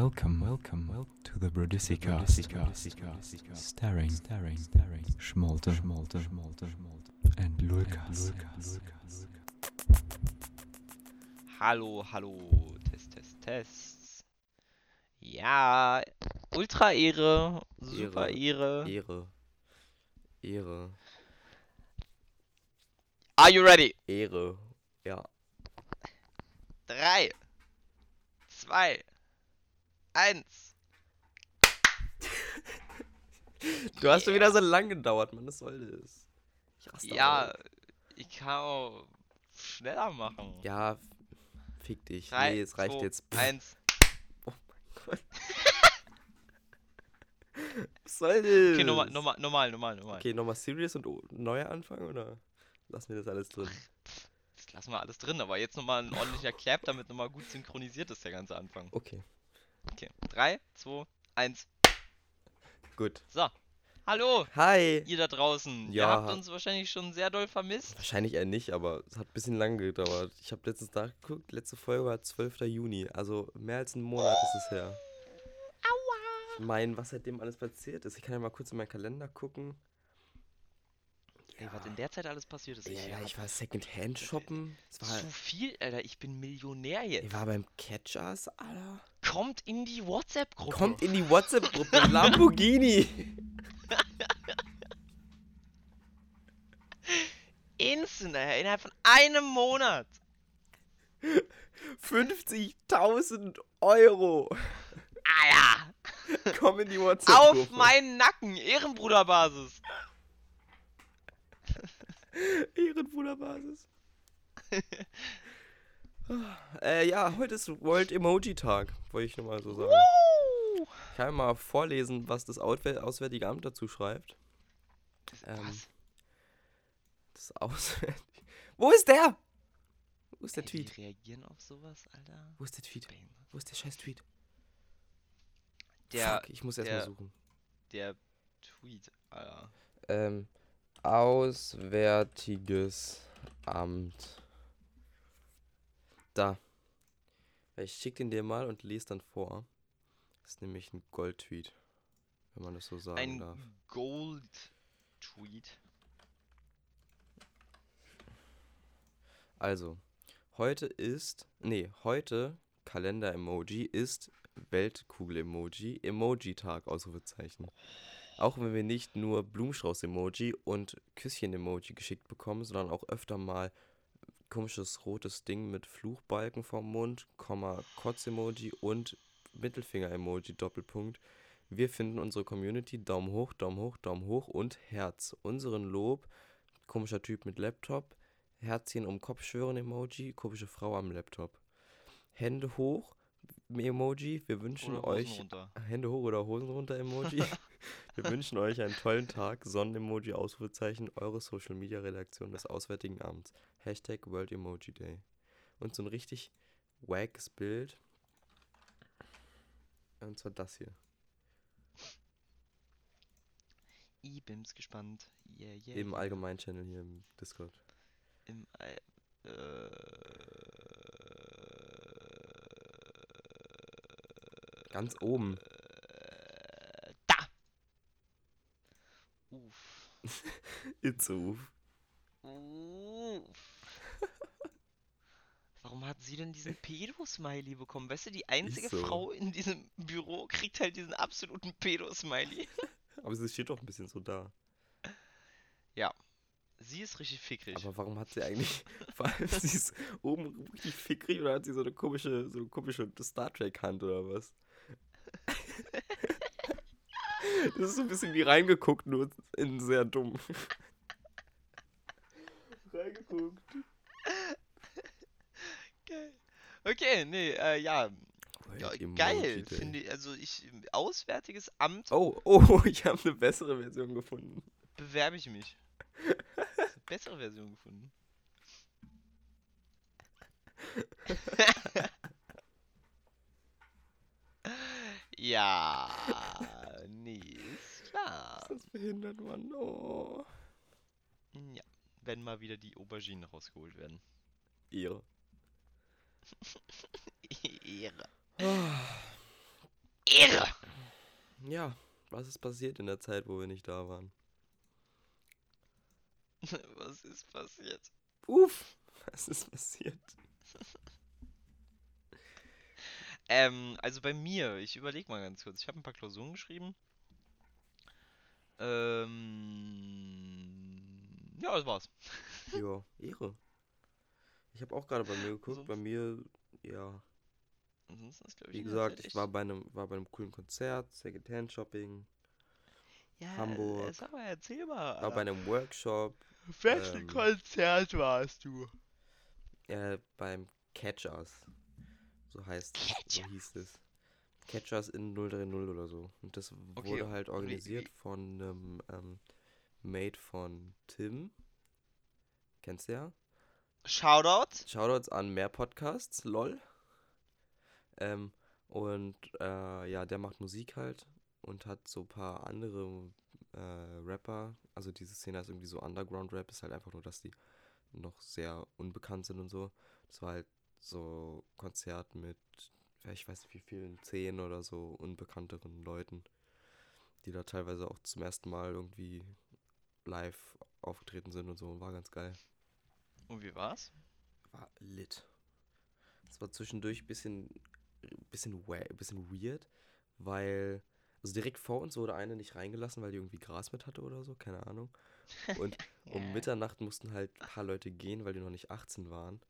Welcome, welcome, welcome to the Brodisika. Staring, staring, staring. Schmolte, schmolte, schmolte, schmolte. And Lukas. Hallo, hallo, Test, Test, Test. Ja, Ultra Ehre, super Ehre. Ehre. Ehre. Are you ready? Ehre. Ja. Drei, zwei, eins. Du hast schon wieder so lang gedauert, Mann. Das sollte es. Ich raste Ja, ich kann auch schneller machen. Ja, fick dich. Drei, nee, es reicht zwei, jetzt. Pff, Eins. Gott. Was soll das? Okay, normal, normal, normal, normal, normal. Okay, nochmal serious und o- neu anfangen oder lassen wir das alles drin? Das lassen wir alles drin, aber jetzt nochmal ein ordentlicher Clap, damit nochmal gut synchronisiert ist der ganze Anfang. Okay, Okay, drei, zwei, eins. gut. So. Hallo, Hi! ihr da draußen. Ihr Ja. habt uns wahrscheinlich schon sehr doll vermisst. Wahrscheinlich eher nicht, aber es hat ein bisschen lang gedauert. Ich habe letztens nachgeguckt, letzte Folge war 12. Juni, also mehr als einen Monat ist es her. Aua. Ich meine, was seitdem alles passiert ist. Ich kann ja mal kurz in meinen Kalender gucken. Ey, was in der Zeit alles passiert ist. Ja, ich ja, ich war Secondhand shoppen. Es war, zu viel, Alter. Ich bin Millionär ich jetzt. war beim Catchers, Alter. Kommt in die WhatsApp-Gruppe. Kommt in die WhatsApp-Gruppe Lamborghini. Instant, innerhalb von einem Monat. 50.000 Euro. Alter. Komm in die WhatsApp-Gruppe. Auf meinen Nacken. Ehrenbruderbasis. Ehrenbruderbasis. äh, ja, heute ist World Emoji Tag, wollte ich nochmal so sagen. Woo. Ich kann mal vorlesen, was das Auswärtige Amt dazu schreibt. Ähm, Was? Das Auswärtige. Wo ist der? Wo ist der Ey, Tweet? Die reagieren auf sowas, Alter. Wo ist der Tweet? Wo ist der scheiß Tweet? Der, Fuck, ich muss erstmal der- suchen. der Tweet, Alter. Ähm, Auswärtiges Amt. Da. Ich schick den dir mal und lese dann vor. Das ist nämlich ein Gold-Tweet. Wenn man das so sagen Ein darf. Gold-Tweet. Also, heute ist. Nee, heute, Kalender-Emoji, ist Weltkugel-Emoji, Emoji-Tag, Ausrufezeichen. Auch wenn wir nicht nur Blumenstrauß-Emoji und Küsschen-Emoji geschickt bekommen, sondern auch öfter mal komisches rotes Ding mit Fluchbalken vorm Mund, Komma, Kotz-Emoji und Mittelfinger-Emoji, Doppelpunkt. Wir finden unsere Community Daumen hoch, Daumen hoch, Daumen hoch und Herz. Unseren Lob, komischer Typ mit Laptop, Herzchen um Kopf schwören Emoji, komische Frau am Laptop. Hände hoch, Emoji, wir wünschen euch. Hände hoch oder Hosen runter Emoji. Wir wünschen euch einen tollen Tag. Sonnen-Emoji, Ausrufezeichen, eure Social Media Redaktion des Auswärtigen Amts. Hashtag World Emoji Day. Und so ein richtig wackes Bild. Und zwar das hier. Ich bin's gespannt. Yeah, yeah. Im allgemeinen Channel hier im Discord. Im All äh, Ganz oben. äh, da. Uff. It's a Uff. Hat sie denn diesen Pedo-Smiley bekommen? Weißt du, die einzige so. Frau in diesem Büro kriegt halt diesen absoluten Pedo-Smiley. Aber sie steht doch ein bisschen so da. Sie ist richtig fickrig. Aber warum hat sie eigentlich, vor allem sie ist oben richtig fickrig oder hat sie so eine komische, so eine komische Star Trek Hand oder was? Das ist so ein bisschen wie reingeguckt, nur in sehr dumm. reingeguckt. Geil. Okay, nee, äh, ja. ja geil, finde ich. Also ich, Auswärtiges Amt Oh, oh, ich habe eine bessere Version gefunden. bewerbe ich mich. Bessere Version gefunden. ja, nee, ist klar. Ist das behindert, Mann? Oh. Ja, wenn mal wieder die Auberginen rausgeholt werden. Ihre. Ehre. Ehre! Ja, was ist passiert in der Zeit, wo wir nicht da waren? Was ist passiert? Uff, was ist passiert? Ähm, also bei mir, ich überlege mal ganz kurz. Ich habe ein paar Klausuren geschrieben. Ähm, ja, das war's. Ja, Ehre. Ich habe auch gerade bei mir geguckt. Sonst- Bei mir, ja, Ansonsten ist, glaub wie gesagt, ich war bei einem, war bei einem coolen Konzert, Secondhand Shopping, ja, Hamburg. Äh, sag mal, erzähl mal. war bei Alter. einem Workshop, Wessen ähm, Konzert warst du? äh, beim Catchers. So heißt, so Catchers. hieß es. Catchers in 030 oder so. Und das Okay, wurde halt organisiert von einem ähm, Mate von Tim. Kennst du ja? Shoutout. Shoutouts an mehr Podcasts, lol. Ähm, und äh, ja, der macht Musik halt und hat so ein paar andere äh, Rapper. Also diese Szene ist irgendwie so Underground-Rap, ist halt einfach nur, dass die noch sehr unbekannt sind und so. Das war halt so Konzert mit, ja, ich weiß nicht wie vielen, zehn oder so unbekannteren Leuten, die da teilweise auch zum ersten Mal irgendwie live aufgetreten sind und so. War ganz geil Und wie war's? war lit. Es war zwischendurch ein bisschen, bisschen, bisschen weird, weil, also direkt vor uns wurde eine nicht reingelassen, weil die irgendwie Gras mit hatte oder so, keine Ahnung. Und um Ja. Mitternacht mussten halt ein paar Leute gehen, weil die noch nicht 18 waren.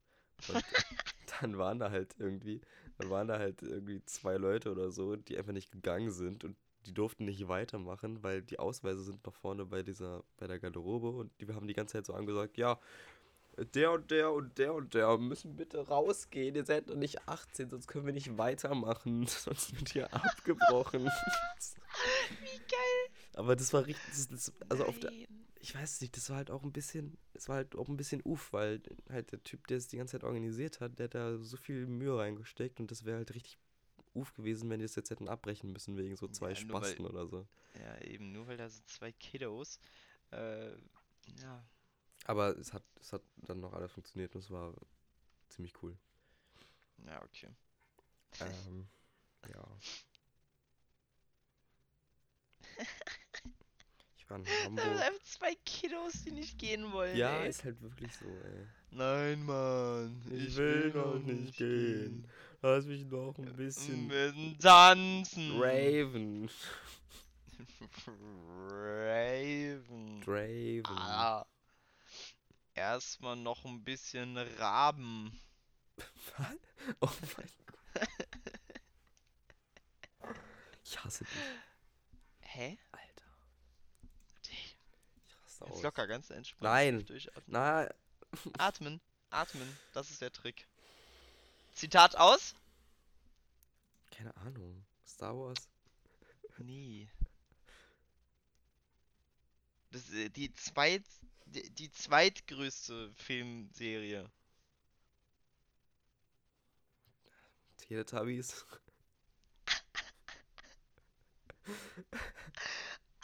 Und dann waren da halt irgendwie, dann waren da halt irgendwie zwei Leute oder so, die einfach nicht gegangen sind und die durften nicht weitermachen, weil die Ausweise sind noch vorne bei dieser, bei der Garderobe und die haben die ganze Zeit so angesagt, ja, der und der und der und der müssen bitte rausgehen. Ihr seid noch nicht 18, sonst können wir nicht weitermachen. Sonst wird hier abgebrochen. Wie geil. Aber das war richtig, das, das, also auf der, ich weiß nicht, das war halt auch ein bisschen, es war halt auch ein bisschen uff, weil halt der Typ, der es die ganze Zeit organisiert hat, der hat da so viel Mühe reingesteckt und das wäre halt richtig uff gewesen, wenn die das jetzt hätten abbrechen müssen wegen so zwei Ja, nur weil- Spasten oder so. Ja, eben, nur weil da so zwei Kiddos. Äh, ja. Aber es hat, es hat dann noch alles funktioniert und es war ziemlich cool. Ja, okay. Ähm, ja. Ich war in Da sind Hamburg. einfach zwei Kiddos, die nicht gehen wollen. Ja, ey. ist halt wirklich so, ey. Nein, Mann. Ich will noch nicht gehen. Lass mich noch ein bisschen Bisschen tanzen. Raven. Raven. Draven. Ah. Erstmal noch ein bisschen Raben. Was? Oh mein Gott. Ich hasse dich, Hä? Alter. Ich raste Ganz aus. locker, ganz entspannt. Nein. Durchatmen. Na, Atmen. Atmen. Das ist der Trick. Zitat aus? keine Ahnung. Star Wars? Nee. Das äh, die zweit die, zweitgrößte Filmserie. Teletubbies?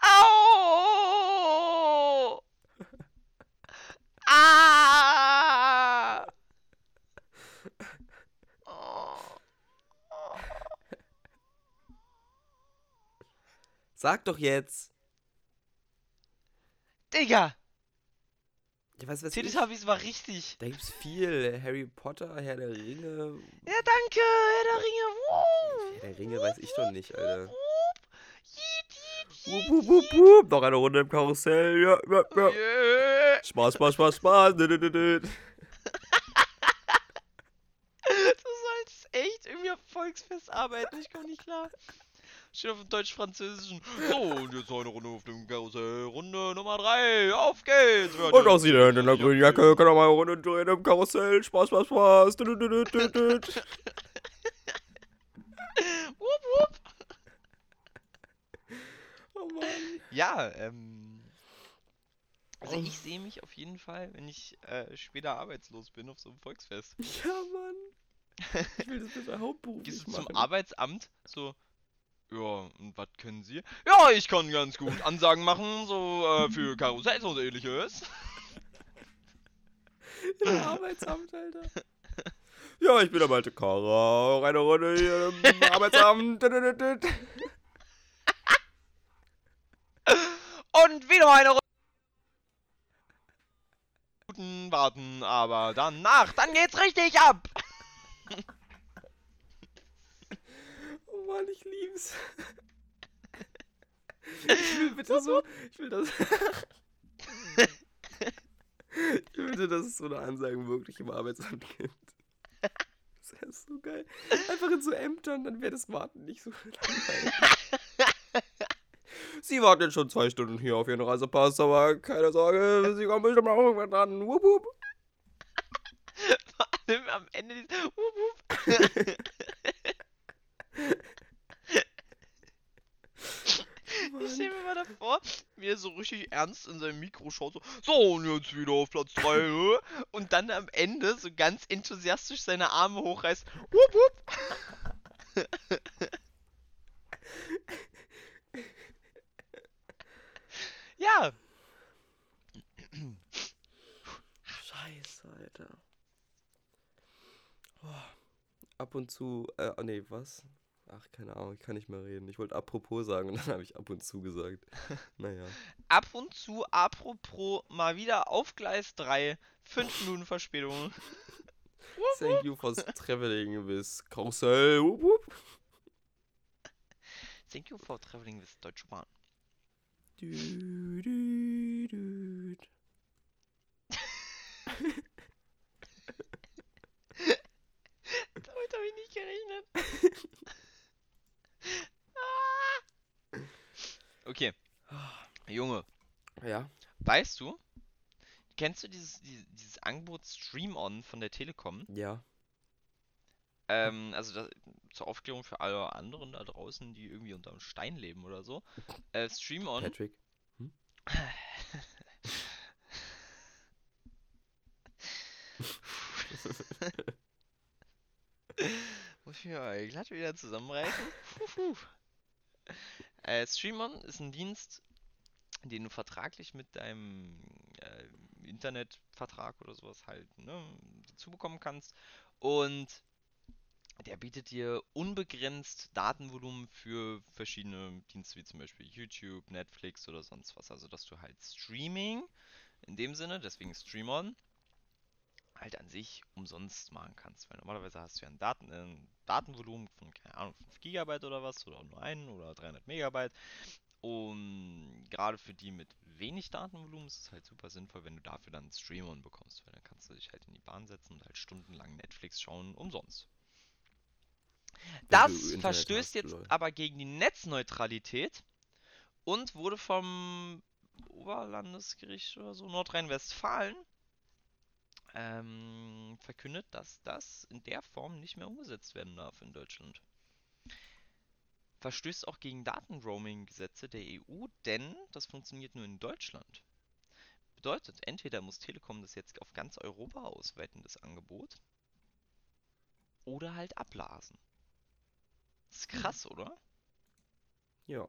Au! Ah! Oh. Sag doch jetzt! Digga! Ja, was weiß ich? Teletubbies war richtig. Da gibt's viel. Harry Potter, Herr der Ringe. Ja, danke, Herr der Ringe. Wuh. Herr der Ringe weiß ich doch nicht, Alter. Wup. Wup, wup, wup. Noch eine Runde im Karussell. Ja, ja, ja. Yeah. Spaß, Spaß, Spaß, Spaß. Du sollst echt irgendwie auf Volksfest arbeiten, ich komme nicht klar. Steht auf dem deutsch-französischen. So, und jetzt eine Runde auf dem Karussell. Runde Nummer 3. Auf geht's. Und auch Sie da in der grünen? Jacke. Können auch mal eine Runde drehen im Karussell. Spaß, Spaß, Spaß. Wupp, wupp. Oh Mann. Ja, ähm. Also Oh. ich sehe mich auf jeden Fall, wenn ich äh, später arbeitslos bin auf so einem Volksfest. Ja, Mann. Ich will das bitte hauptberuflich Gehst du machen. zum Arbeitsamt, so, ja, und was können Sie? Ja, ich kann ganz gut Ansagen machen, so äh, für Karussells und ähnliches. Im Arbeitsamt, Alter. Ja, ich bin der alte Kara. Auch eine Runde hier im Arbeitsamt. Und wieder eine Runde. Minuten warten, aber danach, dann geht's richtig ab. Mann, ich lieb's. Ich will bitte so. Ich will das. Ich will bitte, dass es so eine Ansage wirklich im Arbeitsamt gibt. Das wäre so geil. Einfach in so Ämtern, dann wäre das Warten nicht so langweilig. Sie warten jetzt schon zwei Stunden hier auf Ihren Reisepass, aber keine Sorge, Sie kommen bestimmt auch irgendwann dran. Wupp, wupp. Vor allem am Ende dieses Wup, wup. Ich stelle mir mal davor, wie er so richtig ernst in sein Mikro schaut, so, so und jetzt wieder auf Platz 3, und dann am Ende so ganz enthusiastisch seine Arme hochreißt. Wup, wup. ja, Scheiße, Alter. Oh. Ab und zu, äh, oh nee, was? Ach, keine Ahnung, ich kann nicht mehr reden. Ich wollte apropos sagen und dann habe ich ab und zu gesagt. Naja. ab und zu, apropos, mal wieder auf Gleis 3, 5 Minuten Verspätung. Thank you for traveling with Karussell. Thank you for traveling with Deutsche Bahn. Du, du. Damit habe ich nicht gerechnet. Ah. okay. Junge, Ja, weißt du, kennst du dieses, dieses, dieses Angebot Stream On von der Telekom? ja. Ähm, also das, zur Aufklärung für alle anderen da draußen, die irgendwie unter einem Stein leben oder so. Äh, Stream On. Patrick. Muss ich mir mal glatt wieder zusammenreißen. Äh, Streamon ist ein Dienst, den du vertraglich mit deinem äh, Internetvertrag oder sowas halt ne, dazu bekommen kannst. Und der bietet dir unbegrenzt Datenvolumen für verschiedene Dienste wie zum Beispiel YouTube, Netflix oder sonst was. Also dass du halt Streaming in dem Sinne, deswegen Streamon, halt an sich umsonst machen kannst. Weil normalerweise hast du ja ein, Daten, äh, ein Datenvolumen von, keine Ahnung, 5 GB oder was, oder nur einen oder 300 Megabyte. Und gerade für die mit wenig Datenvolumen ist es halt super sinnvoll, wenn du dafür dann Streamon bekommst, weil dann kannst du dich halt in die Bahn setzen und halt stundenlang Netflix schauen, umsonst. Wenn Das verstößt hast, jetzt lol. aber gegen die Netzneutralität und wurde vom Oberlandesgericht oder so Nordrhein-Westfalen ähm, verkündet, dass das in der Form nicht mehr umgesetzt werden darf in Deutschland. Verstößt auch gegen Datenroaming-Gesetze der EU, denn das funktioniert nur in Deutschland. Bedeutet, entweder muss Telekom das jetzt auf ganz Europa ausweiten, das Angebot, oder halt abblasen. Das ist krass, oder? Ja.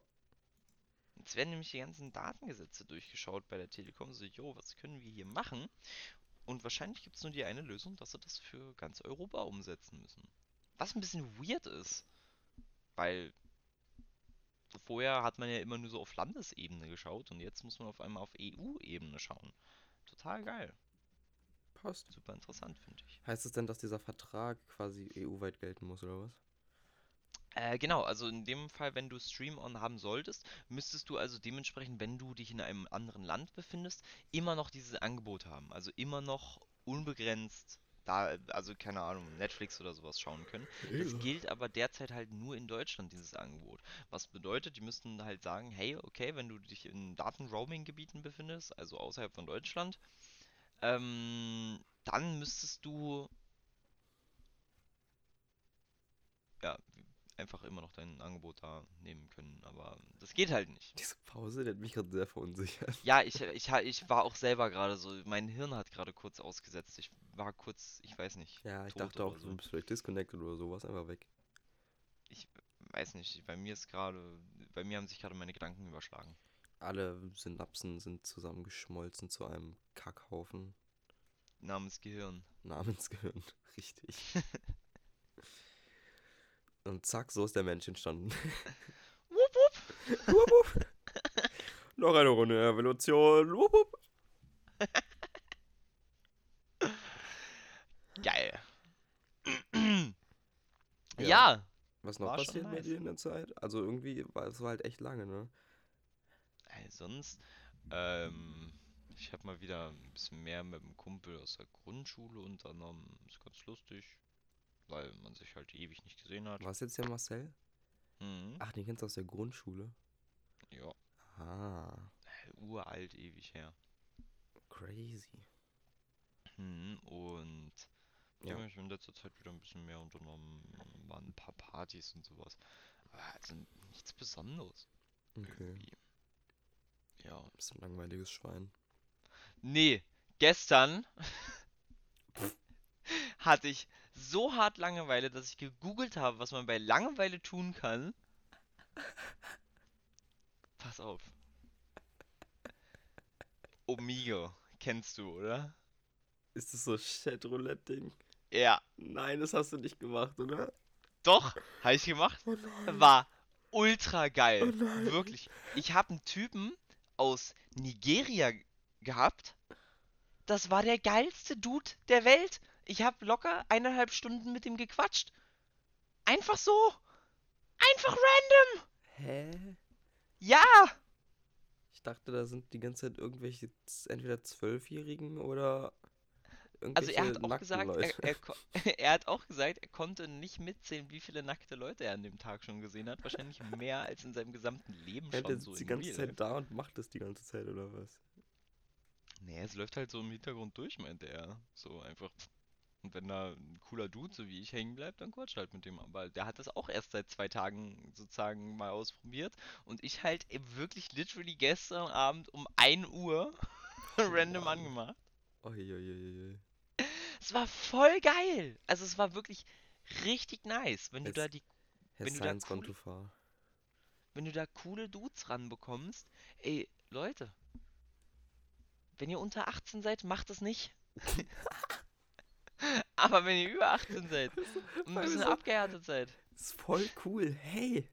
Jetzt werden nämlich die ganzen Datengesetze durchgeschaut bei der Telekom. So, jo, was können wir hier machen? Und wahrscheinlich gibt es nur die eine Lösung, dass sie das für ganz Europa umsetzen müssen. Was ein bisschen weird ist. Weil vorher hat man ja immer nur so auf Landesebene geschaut und jetzt muss man auf einmal auf EU-Ebene schauen. Total geil. Passt. Super interessant, finde ich. Heißt es denn, dass dieser Vertrag quasi EU-weit gelten muss, oder was? Äh, genau, also in dem Fall, wenn du Stream On haben solltest, müsstest du also dementsprechend, wenn du dich in einem anderen Land befindest, immer noch dieses Angebot haben. Also immer noch unbegrenzt da, also keine Ahnung, Netflix oder sowas schauen können. Das gilt aber derzeit halt nur in Deutschland, dieses Angebot. Was bedeutet, die müssten halt sagen, hey, okay, wenn du dich in Daten-Roaming-Gebieten befindest, also außerhalb von Deutschland, ähm, dann müsstest du ja, einfach immer noch dein Angebot da nehmen können. Aber das geht halt nicht. Diese Pause, der hat mich gerade sehr verunsichert. Ja, ich, ich, ich war auch selber gerade so, mein Hirn hat gerade kurz ausgesetzt. Ich war kurz, ich weiß nicht, Ja, ich dachte auch, oder du so. bist vielleicht disconnected oder sowas, einfach weg. Ich weiß nicht, bei mir ist gerade, bei mir haben sich gerade meine Gedanken überschlagen. Alle Synapsen sind zusammengeschmolzen zu einem Kackhaufen. namens Gehirn. Namensgehirn. Richtig. Und zack, so ist der Mensch entstanden. Wupp, wupp. wupp, wupp. Noch eine Runde Evolution. Wupp, wupp. Geil. Ja. ja. Was noch War passiert nice. dir in der Zeit? Also irgendwie war es halt echt lange, ne? Ey, sonst, ähm, ich habe mal wieder ein bisschen mehr mit einem Kumpel aus der Grundschule unternommen. Ist ganz lustig, weil man sich halt ewig nicht gesehen hat. War es jetzt der Marcel? Mhm. Ach, den kennst du aus der Grundschule? Ja, Ah, uralt, ewig her. crazy. Mhm. Und Ja. ja. habe ich in letzter Zeit wieder ein bisschen mehr unternommen. Waren ein paar Partys und sowas. Aber also nichts Besonderes. Okay. Irgendwie. Ja. Bist ein langweiliges Schwein. Nee, gestern hatte ich so hart Langeweile, dass ich gegoogelt habe, was man bei Langeweile tun kann. Pass auf. Omigo, kennst du, oder? Ist das so Chat-Roulette-Ding? Ja, Nein, das hast du nicht gemacht, oder? doch, habe ich gemacht. Oh nein. War ultra geil. Oh nein. Wirklich. Ich habe einen Typen aus Nigeria gehabt. Das war der geilste Dude der Welt. Ich habe locker eineinhalb Stunden mit ihm gequatscht. Einfach so. Einfach random. Hä? Ja. Ich dachte, da sind die ganze Zeit irgendwelche entweder Zwölfjährigen oder Also er hat auch gesagt, er, er, er hat auch gesagt, er konnte nicht mitzählen, wie viele nackte Leute er an dem Tag schon gesehen hat. Wahrscheinlich mehr als in seinem gesamten Leben Ja, schon der so die ganze Zeit Life. da und macht das die ganze Zeit, oder was? Nee, es läuft halt so im Hintergrund durch, meinte er. So einfach. Und wenn da ein cooler Dude, so wie ich, hängen bleibt, dann quatscht halt mit dem. Aber der hat das auch erst seit zwei Tagen sozusagen mal ausprobiert. Und ich halt eben wirklich literally gestern Abend um 1 Uhr random Mann. angemacht. Uiuiuiui. Es war voll geil. Also es war wirklich richtig nice, wenn du da die, Wenn du da cool- wenn du da coole Dudes ranbekommst. Ey, Leute. Wenn ihr unter 18 seid, macht es nicht. Aber wenn ihr über 18 seid und ein bisschen so- abgehärtet seid, Das ist voll cool. Hey,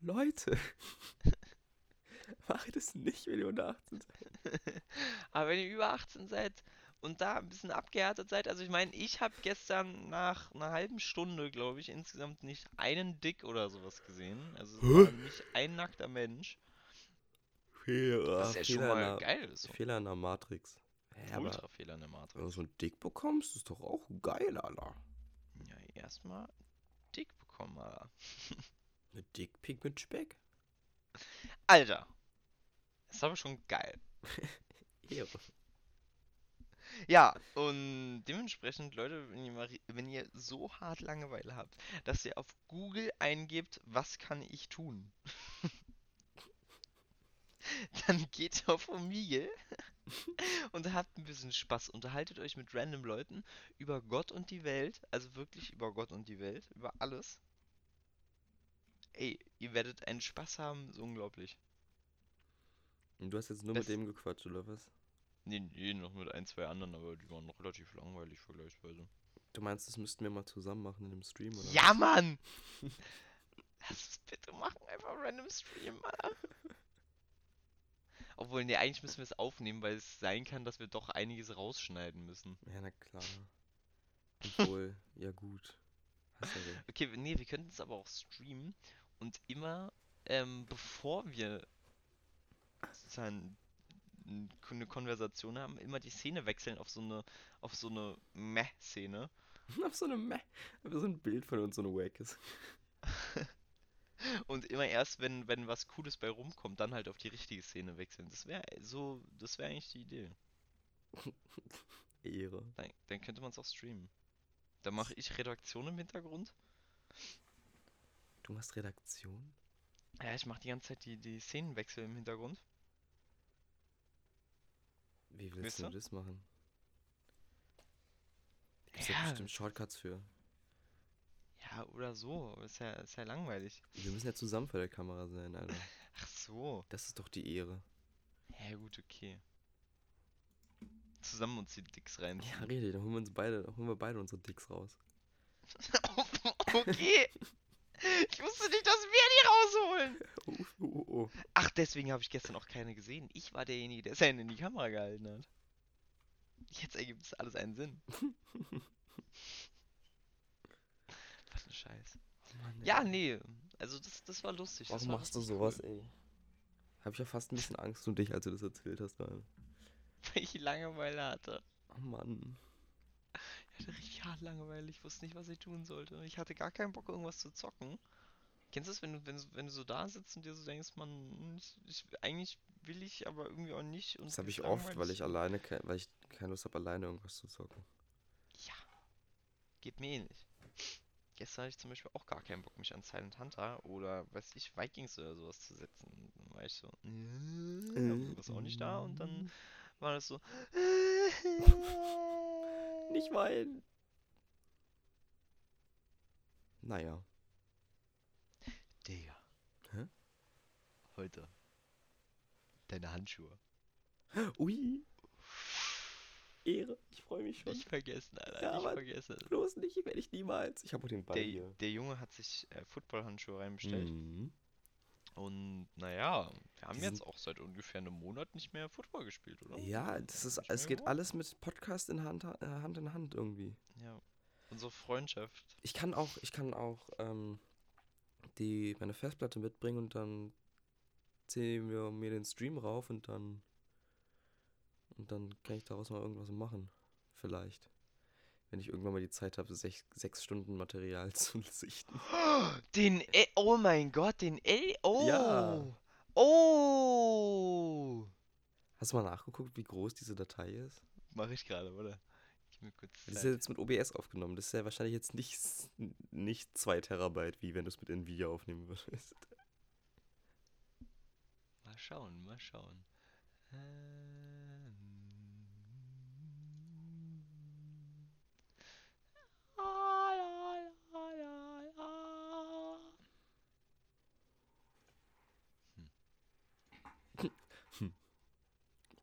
Leute. Macht es nicht, wenn ihr unter 18 seid. aber wenn ihr über 18 seid und da ein bisschen abgehärtet seid, also ich meine, ich habe gestern nach einer halben Stunde, glaube ich, insgesamt nicht einen Dick oder sowas gesehen. Also nicht ein nackter Mensch. Fehler, Was ja schon Fehler, mal in der, geil ist. So. Fehler in der Matrix. Hä, Ultrafehler in der wenn du Matrix. so einen Dick bekommst, ist doch auch geil, Alter. Ja, erstmal dick bekommen, Alter. Eine Dickpick mit Speck. Alter. Das ist aber schon geil. Ehre. Ja, und dementsprechend, Leute, wenn ihr, mal, wenn ihr so hart Langeweile habt, dass ihr auf Google eingebt, was kann ich tun? Dann geht ihr auf Omegle und habt ein bisschen Spaß. Unterhaltet euch mit random Leuten über Gott und die Welt. Also wirklich über Gott und die Welt. Über alles. Ey, ihr werdet einen Spaß haben, so unglaublich. Und du hast jetzt nur Das- mit dem gequatscht, oder was? Nee, nee, noch mit ein, zwei anderen, aber die waren noch relativ langweilig vergleichsweise. Du meinst, das müssten wir mal zusammen machen in dem Stream, oder? Ja, Mann! Lass es bitte machen, einfach random Stream, Alter. Obwohl, nee, eigentlich müssen wir es aufnehmen, weil es sein kann, dass wir doch einiges rausschneiden müssen. Ja, na klar. Obwohl, ja gut. Okay, nee, wir könnten es aber auch streamen und immer, ähm, bevor wir sozusagen eine Konversation haben, immer die Szene wechseln auf so eine, auf so eine Meh-Szene. Auf so eine Meh. So ein Bild von uns, so eine Wackes. Und immer erst, wenn, wenn was Cooles bei rumkommt, dann halt auf die richtige Szene wechseln. Das wäre so, das wäre eigentlich die Idee. Ehre. Dann, dann könnte man es auch streamen. Dann mache ich Redaktion im Hintergrund. Du machst Redaktion? Ja, ich mache die ganze Zeit die, die Szenenwechsel im Hintergrund. Wie willst Wisst du das machen? Ja Ja. bestimmt Shortcuts für. Ja, oder so. Ist ja, ist ja langweilig. Wir müssen ja zusammen vor der Kamera sein, Alter. Ach so. Das ist doch die Ehre. Ja, gut, okay. zusammen uns die Dicks rein. Ja, rede, dann holen wir uns beide, dann holen wir beide unsere Dicks raus. okay. Ich wusste nicht, dass wir die rausholen. Oh, oh, oh. Ach, deswegen habe ich gestern auch keine gesehen. Ich war derjenige, der seine in die Kamera gehalten hat. Jetzt ergibt es alles einen Sinn. Was ein Scheiß. Oh Mann. Ja, nee. Also das, das war lustig. Warum war machst du sowas, cool. ey? Hab ich ja fast ein bisschen Angst um dich, als du das erzählt hast. Weil ich Langeweile hatte. Oh Mann. Ich hatte richtig hart Langeweile. Ich wusste nicht, was ich tun sollte. Ich hatte gar keinen Bock, irgendwas zu zocken. Kennst du das, wenn du, wenn, wenn du so da sitzt und dir so denkst, man, ich, ich, eigentlich will ich, aber irgendwie auch nicht. Und Das habe ich oft, weil ich alleine, weil ich keine Lust habe, alleine irgendwas zu zocken. Ja, geht mir ähnlich. Gestern hatte ich zum Beispiel auch gar keinen Bock, mich an Silent Hunter oder, weiß ich, Vikings oder sowas zu setzen. Dann war ich so, äh, was auch nicht da und dann war das so, Nicht weinen. Naja. Digga. Hä? Heute. Deine Handschuhe. Ui. Ehre. Ich freue mich schon. Nicht vergessen, Alter. Ja, nicht vergessen. Bloß nicht, werde ich niemals. Ich habe den Ball Der, hier. der Junge hat sich äh, Footballhandschuhe reinbestellt. Mhm. Und naja, wir haben jetzt auch seit ungefähr einem Monat nicht mehr Football gespielt, oder? Ja, das ist, es geht alles mit Podcast in Hand, äh, Hand in Hand irgendwie. Ja. Unsere Freundschaft. Ich kann auch, ich kann auch ähm, die, meine Festplatte mitbringen und dann ziehen wir mir den Stream rauf und dann und dann kann ich daraus mal irgendwas machen. Vielleicht. Wenn ich irgendwann mal die Zeit habe, sech, sechs Stunden Material zu sichten. Den L. Oh mein Gott, den L. Oh. Ja. Oh. Hast du mal nachgeguckt, wie groß diese Datei ist? Mach ich gerade, oder? Das ist ja jetzt mit OBS aufgenommen. Das ist ja wahrscheinlich jetzt nicht, nicht 2 Terabyte, wie wenn du es mit Nvidia aufnehmen würdest. Mal schauen, mal schauen. Ähm.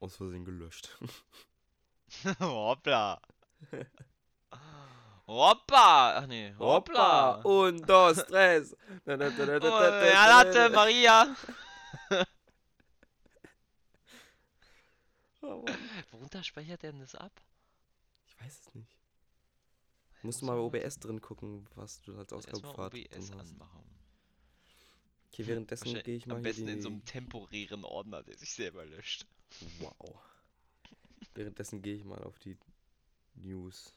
Aus Versehen gelöscht. Hoppla. Hoppa. Ach nee, hoppla. Und dos, tres. Ja, Latte, da. Maria. Worunter speichert der denn das ab? Ich weiß es nicht. Musst du mal bei OBS drin gucken, was du als Erstmal Ausgabepfad OBS hast. anmachen. Okay, währenddessen gehe ich mal Am besten in so einem temporären Ordner, der sich selber löscht. Wow. Währenddessen gehe ich mal auf die News.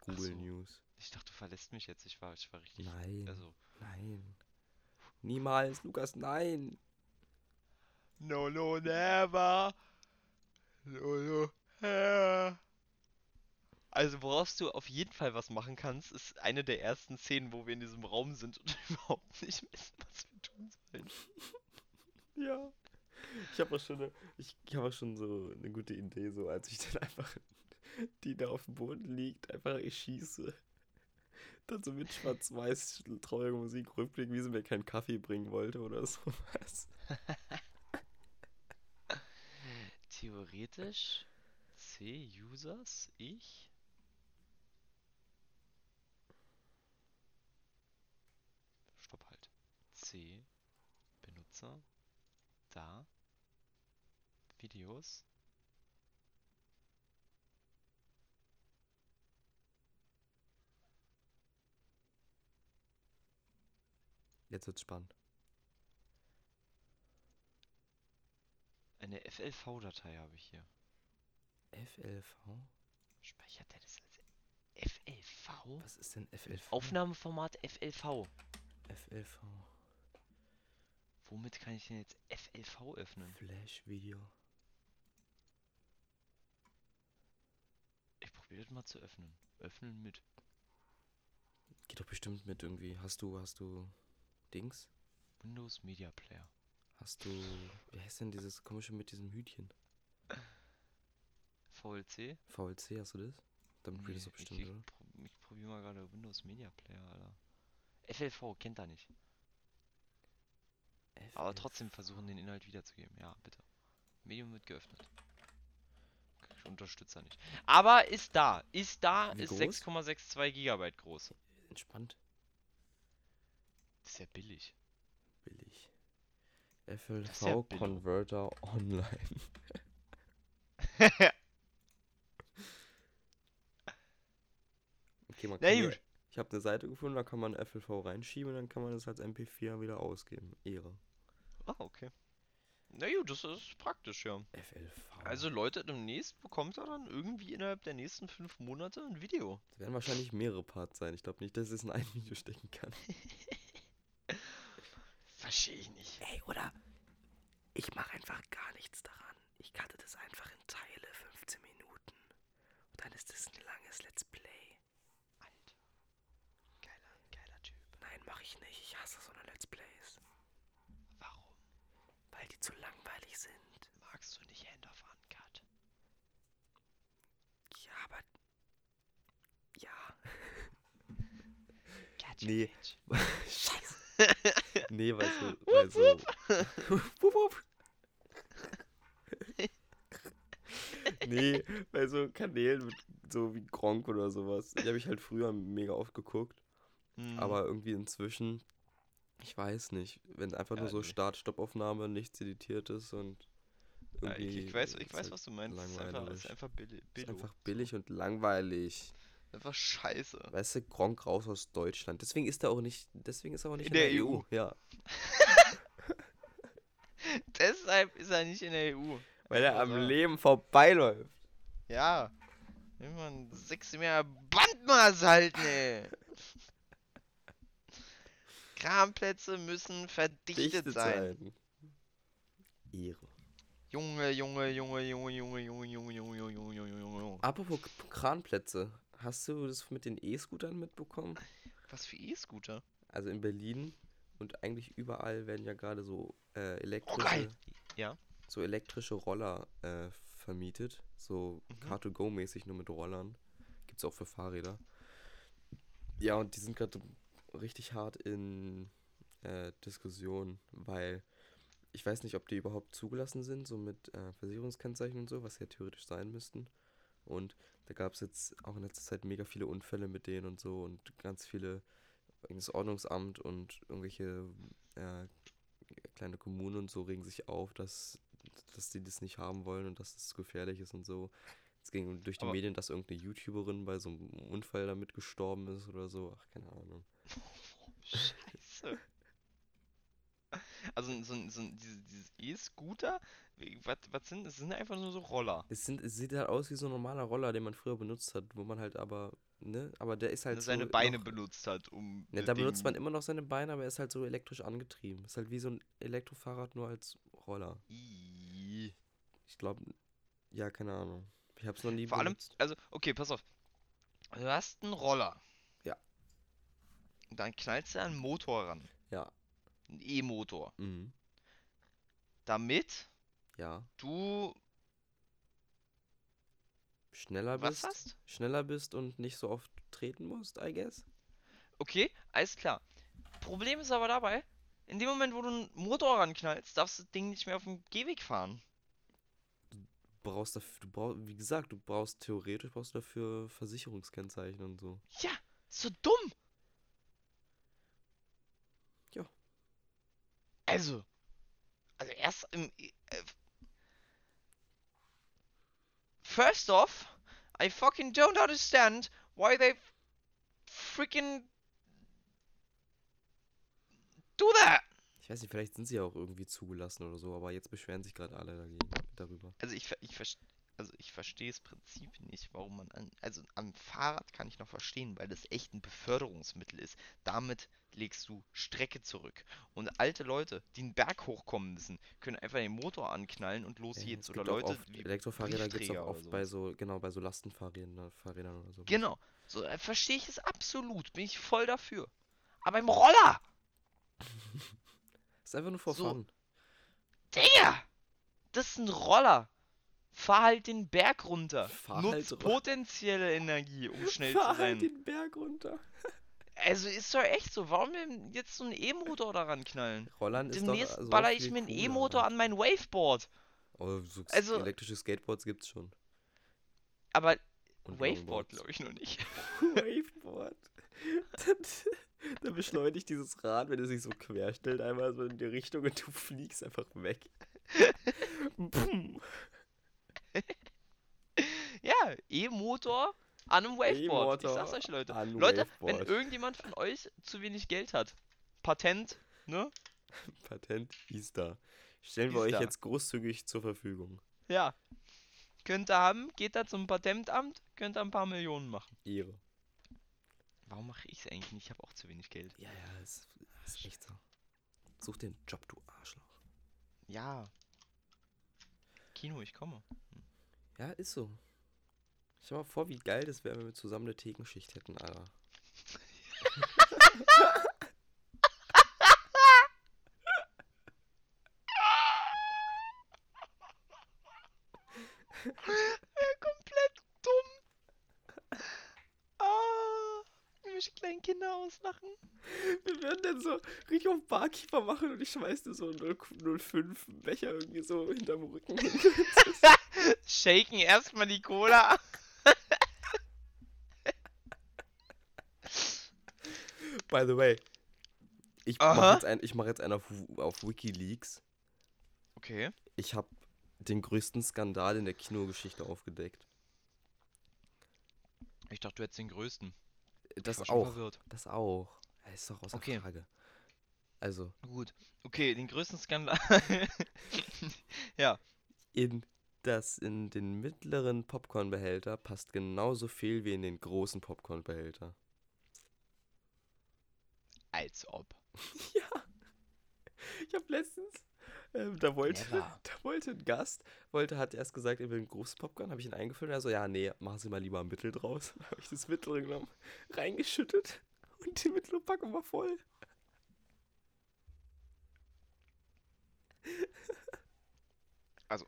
Google so. News. Ich dachte, du verlässt mich jetzt. Ich war, ich war richtig. Nein. Also. Nein. Niemals, Lukas, nein. No, no, never. No, no, never. Also, woraus du auf jeden Fall was machen kannst, ist eine der ersten Szenen, wo wir in diesem Raum sind und überhaupt nicht wissen, was wir tun sollen. Ja. Ich habe auch ich, ich habe auch schon so eine gute Idee, so als ich dann einfach die da auf dem Boden liegt, einfach ich schieße. Dann so mit schwarz-weiß trauriger Musik rückblick, wie sie mir keinen Kaffee bringen wollte oder sowas. Theoretisch C-Users, ich. Stopp halt. C, Benutzer, da, Videos. Jetzt wird's spannend. Eine FLV-Datei habe ich hier. FLV? Speichert er das als FLV? Was ist denn FLV? Aufnahmeformat FLV. FLV. Womit kann ich denn jetzt FLV öffnen? Flash Video. Das mal zu öffnen. Öffnen mit. Geht doch bestimmt mit irgendwie. Hast du, hast du Dings? Windows Media Player. Hast du, wie heißt denn dieses komische mit diesem Hütchen? VLC? VLC, hast du das? Damit geht das ich, bestimmt, ich, oder? ich probiere mal gerade Windows Media Player, Alter. FLV kennt er nicht. Aber FLV. trotzdem versuchen, den Inhalt wiederzugeben. Ja, bitte. Medium wird geöffnet. Unterstütze nicht. Aber ist da. Ist da, Wie ist groß? 6,62 Gigabyte groß. Entspannt. Ist ja billig. Billig. ist ja billig. FLV-Converter online. Okay, man Na kann gut. ich habe eine Seite gefunden, da kann man FLV reinschieben und dann kann man das als MP4 wieder ausgeben. Ehre. Ah, okay. Na gut, das ist praktisch, ja. FLV. Also Leute, demnächst bekommt er dann irgendwie innerhalb der nächsten fünf Monate ein Video. Das werden wahrscheinlich mehrere Parts sein. Ich glaube nicht, dass es in ein Video stecken kann. Verstehe ich nicht. Ey, oder ich mache einfach gar nichts daran. Ich cutte das einfach in Teile, 15 Minuten. Und dann ist es ein langes Let's Play. Alter. Geiler, geiler Typ. Nein, mache ich nicht. Ich hasse so eine Let's Plays. Weil die zu langweilig sind. magst du nicht Hand of Uncut? Ja, aber. Ja. Catch Nee. Scheiße. nee, weil so. Weil so wup, wup. nee, bei so Kanälen mit so wie Gronk oder sowas. Die habe ich halt früher mega oft geguckt. Hm. Aber irgendwie inzwischen, ich weiß nicht, wenn einfach nur Ja, so nee. Start-Stopp-Aufnahme nichts editiert ist und Ja, irgendwie. ich, ich weiß, ich weiß halt was du meinst. Es ist einfach, es ist einfach billig. Ist einfach billig und langweilig. Einfach scheiße. Weißt du, Gronk raus aus Deutschland. Deswegen ist er auch nicht, deswegen ist er auch nicht In in, der der, EU. EU. Ja, Deshalb ist er nicht in der EU. weil er am so. Leben vorbeiläuft. Ja. Will man sechs mehr Bandmaß halten, ey. Kramplätze müssen verdichtet Dichtet sein. sein. Ehre. Junge, Junge, Junge, Junge, Junge, Junge, Junge, Junge, Junge, Junge, Junge, Junge, Junge. Apropos Kranplätze. Hast du das mit den E-Scootern mitbekommen? Was für E-Scooter? Also in Berlin und eigentlich überall werden ja gerade so äh, Oh, elektrische, geil. Ja. so elektrische Roller äh, vermietet. So Mhm. Car2Go-mäßig nur mit Rollern. Gibt's auch für Fahrräder. Ja, und die sind gerade richtig hart in äh, Diskussion, weil ich weiß nicht, ob die überhaupt zugelassen sind, so mit äh, Versicherungskennzeichen und so, was ja theoretisch sein müssten. Und da gab es jetzt auch in letzter Zeit mega viele Unfälle mit denen und so und ganz viele, das Ordnungsamt und irgendwelche äh, kleine Kommunen und so regen sich auf, dass, dass die das nicht haben wollen und dass es gefährlich ist und so. Es ging durch die Aber- Medien, dass irgendeine YouTuberin bei so einem Unfall damit gestorben ist oder so. Ach, keine Ahnung. Scheiße. Also so, ein- so ein- diese, dieses E-Scooter, was was sind das? sind einfach nur so Roller. Es, sind, es sieht halt aus wie so ein normaler Roller, den man früher benutzt hat, wo man halt aber, ne, aber der ist halt der so seine Beine noch, benutzt hat, um Ne, da benutzt man immer noch seine Beine, aber er ist halt so elektrisch angetrieben. Ist halt wie so ein Elektrofahrrad, nur als Roller. Ih. Ich glaube, ja, keine Ahnung. Ich hab's noch nie Vor allem, benutzt. also, okay, pass auf. Du hast einen Roller. Ja. Und dann knallst du einen Motor ran. Ja. Einen E-Motor. Mhm. Damit Ja. du Schneller was bist. hast? Schneller bist und nicht so oft treten musst, I guess. Okay, alles klar. Problem ist aber dabei, in dem Moment, wo du einen Motor ranknallst, darfst du das Ding nicht mehr auf dem Gehweg fahren. Brauchst dafür, du brauchst, wie gesagt, du brauchst theoretisch brauchst du dafür Versicherungskennzeichen und so. Ja, so dumm. Ja. Also, also erst im. Äh, first off, I fucking don't understand why they freaking do that. Ich weiß nicht, vielleicht sind sie ja auch irgendwie zugelassen oder so, aber jetzt beschweren sich gerade alle dagegen, darüber. Also ich, ver- ich, vers- also ich verstehe das Prinzip nicht, warum man an, also am Fahrrad kann ich noch verstehen, weil das echt ein Beförderungsmittel ist. Damit legst du Strecke zurück. Und alte Leute, die einen Berg hochkommen müssen, können einfach den Motor anknallen und los Ja, geht's. Oder Leute, oft, wie Elektrofahrräder gibt es auch oft bei sowas. so, genau, bei so Lastenfahrrädern Fahrrädern oder so. Genau. So äh, verstehe ich es absolut. Bin ich voll dafür. Aber im Roller, Ist einfach nur for So. fun. Digga! Das ist ein Roller. Fahr halt den Berg runter. Fahr Nutz halt potenzielle Energie, um schnell Fahr zu sein. halt den Berg runter. Also ist doch echt so. Warum denn jetzt so einen E-Motor daran knallen? Rollern ist doch Demnächst also baller ich mir einen. E-Motor an mein Waveboard. Oh, so Also- elektrische Skateboards gibt's schon. aber Und Waveboard glaube ich noch nicht. Waveboard. Dann, beschleunigt dieses Rad, wenn es sich so quer stellt, einmal so in die Richtung und du fliegst einfach weg. Boom. Ja, E-Motor an einem Waveboard. Ich E-Motor sag's euch, Leute. Leute, wenn Waveboard. irgendjemand von euch zu wenig Geld hat, Patent, ne? Patent ist da. Stellen wir Ist euch da. jetzt großzügig zur Verfügung. Ja. Könnt ihr haben, geht da zum Patentamt, könnt ihr ein paar Millionen machen. Ehre. Warum mache ich's eigentlich nicht? Ich habe auch zu wenig Geld. Ja, ja, ist, ist echt so. Such den Job, du Arschloch. Ja. Kino, ich komme. Ja, ist so. Stell mal vor, wie geil das wäre, wenn wir zusammen eine Thekenschicht hätten, Alter. komplett dumm. Ah, ich möchte kleine Kinder auslachen. Wir werden dann so richtig auf Barkeeper machen und ich schmeiß dir so einen 05 Becher irgendwie so hinterm Rücken. Shaken erstmal die Cola. By the way, ich Aha. mache jetzt, ein, ich mach jetzt einen auf, auf Wikileaks. Okay. Ich habe den größten Skandal in der Kinogeschichte aufgedeckt. Ich dachte, du hättest den größten. Das auch. verwirrt. Das auch. Ja, Ist doch außer Okay. Frage. Also, Gut. Okay, den größten Skandal. ja. in das in den mittleren Popcornbehälter passt genauso viel wie in den großen Popcornbehälter. Als ob. Ja. Ich habe letztens, ähm, da wollte, Never. da wollte ein Gast, wollte, hat erst gesagt, er will ein großes Popcorn, habe ich ihn eingefüllt. Er so, ja, nee, machen Sie mal lieber ein Mittel draus. Habe ich das Mittel genommen, reingeschüttet und die mittlere Packung war voll. Also,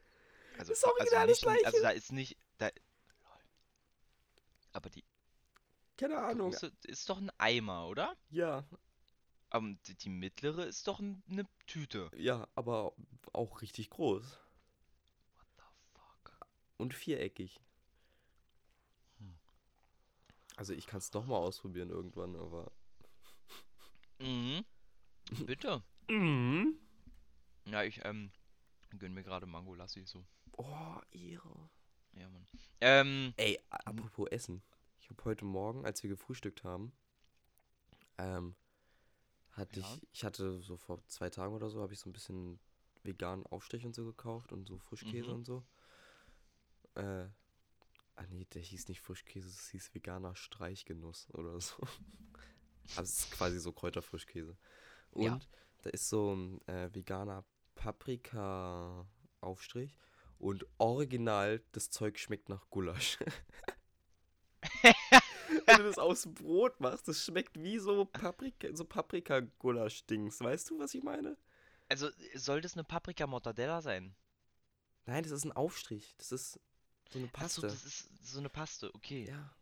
Das Original nicht, das Gleiche. Also da ist nicht. Da, aber die Keine Ahnung. ist doch ein Eimer, oder? Ja, Aber die, mittlere ist doch ein, eine Tüte. ja, aber auch richtig groß What the fuck? und viereckig. Hm. Also ich kann es doch mal ausprobieren irgendwann, aber... Mhm. Bitte. Mhm. Ja, ich, ähm, gönn mir gerade Mango Lassi so. Oh, Ehre. Ja, Mann. Ähm, Ey, apropos Essen. Ich habe heute Morgen, als wir gefrühstückt haben, ähm, hatte Ja. ich, ich hatte so vor zwei Tagen oder so, habe ich so ein bisschen veganen Aufstrich und so gekauft und so Frischkäse Mhm. und so. Äh, ah nee, der hieß nicht Frischkäse, es hieß veganer Streichgenuss oder so. Also es ist quasi so Kräuterfrischkäse. Und Ja. da ist so ein äh, veganer Paprika-Aufstrich und original, das Zeug schmeckt nach Gulasch. Wenn du das aus Brot machst, das schmeckt wie so Paprika, so Paprika-Gulasch-Dings. Weißt du, was ich meine? also soll das eine Paprika Mortadella sein? Nein, das ist ein Aufstrich. Das ist so eine Achso, Paste. das ist so eine Paste, okay. ja.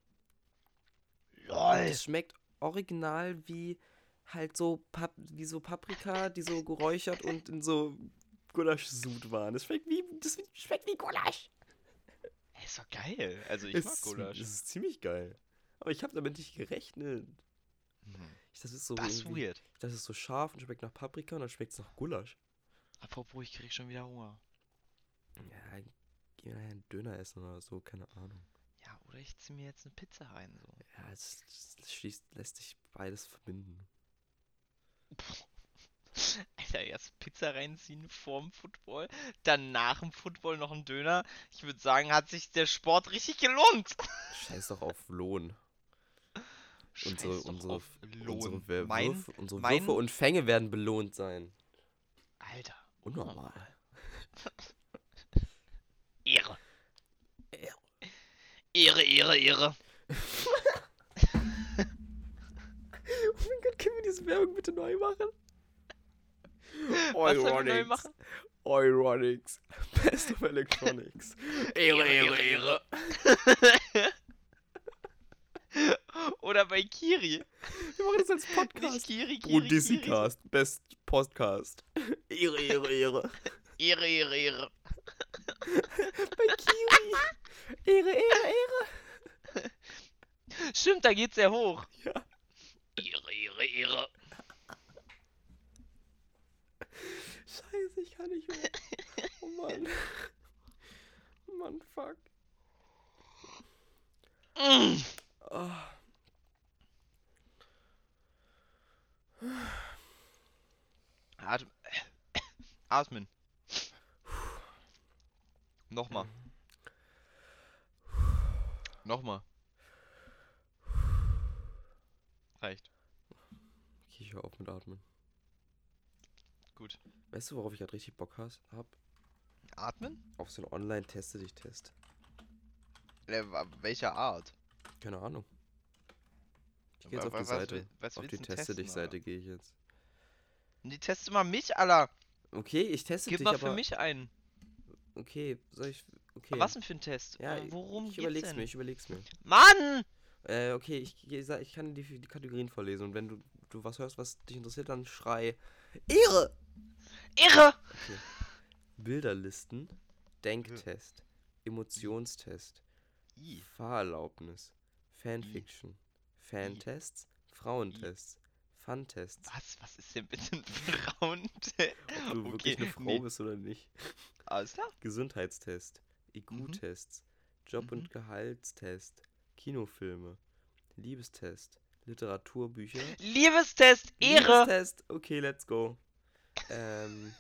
LOL. Das schmeckt original wie halt so Pap wie so Paprika, die so geräuchert und in so Gulaschsud waren. Das schmeckt wie das schmeckt wie Gulasch. Ey, ist doch geil. Also ich Es mag Gulasch. Das ist ziemlich geil. Aber ich habe damit nicht gerechnet. Hm. Ich, das ist so Das ist weird. Es ist so scharf und schmeckt nach Paprika und dann schmeckt es nach Gulasch. Apropos, ich krieg schon wieder Hunger. Ja, geh nachher einen Döner essen oder so, keine Ahnung. Ja, oder ich zieh mir jetzt eine Pizza rein, so. Ja, es, es schließt, lässt sich beides verbinden. Alter, erst Pizza reinziehen vorm Football, dann nach dem Football noch ein Döner. Ich würde sagen, hat sich der Sport richtig gelohnt. Scheiß doch auf Lohn. Unsere, unsere, unsere, Wer- mein, Würfe, unsere mein- Würfe und Fänge werden belohnt sein. Alter, Unnormal. Ehre. Ehre, Ehre, Ehre. Oh mein Gott, können wir diese Werbung bitte neu machen? Was wir neu machen? Euronics. Best of Electronics. Ehre, Ehre, Ehre. Oder bei Kiri. Wir machen das als Nicht Podcast. Kiri, Kiri, Kiri. Bundesicast. Best Podcast. Ehre, Ehre, Ehre. Ehre, Ehre, Ehre. Bei Kiwi. Ehre, Ehre, Ehre. Stimmt, da geht's sehr hoch. Ja. Ehre, Ehre, Ehre. Scheiße, ich kann nicht mehr. Oh Mann. Mann, fuck. Mm. Oh. Atmen. Atmen. Nochmal. Nochmal. Reicht. Okay, ich hör auf mit Atmen. Gut. Weißt du, worauf ich gerade richtig Bock has- hab? Atmen? Auf so einen Online-Teste-dich-Test. Äh, wa- welcher Art? Keine Ahnung. Ich gehe jetzt auf die was Seite. will- was auf willst die du denn testen, Teste-dich-Seite gehe ich jetzt. Die teste mal mich, Alter. Okay, ich teste Gib dich, mal aber... für mich ein. Okay, soll ich... Okay. Was denn für ein Test? Ja, Äh, Worum ich geht's überleg's denn? mir, ich überleg's mir. Mann! Äh, okay, ich, ich, kann die, die Kategorien vorlesen und wenn du, du was hörst, was dich interessiert, dann schrei Ehre! Irre! Bilderlisten, Denktest, Emotionstest, I. Fahrerlaubnis, Fanfiction, Fantests, Frauentests, Funtests. Was? Was ist denn bitte ein Frauentest? Ob du wirklich eine Frau nee. bist oder nicht. Alles klar. Gesundheitstest, IQ-Tests, Job- Mhm. und Gehaltstest, Kinofilme, Liebestest, Literaturbücher. Liebestest, Ehre! Liebestest, okay, let's go. Ähm,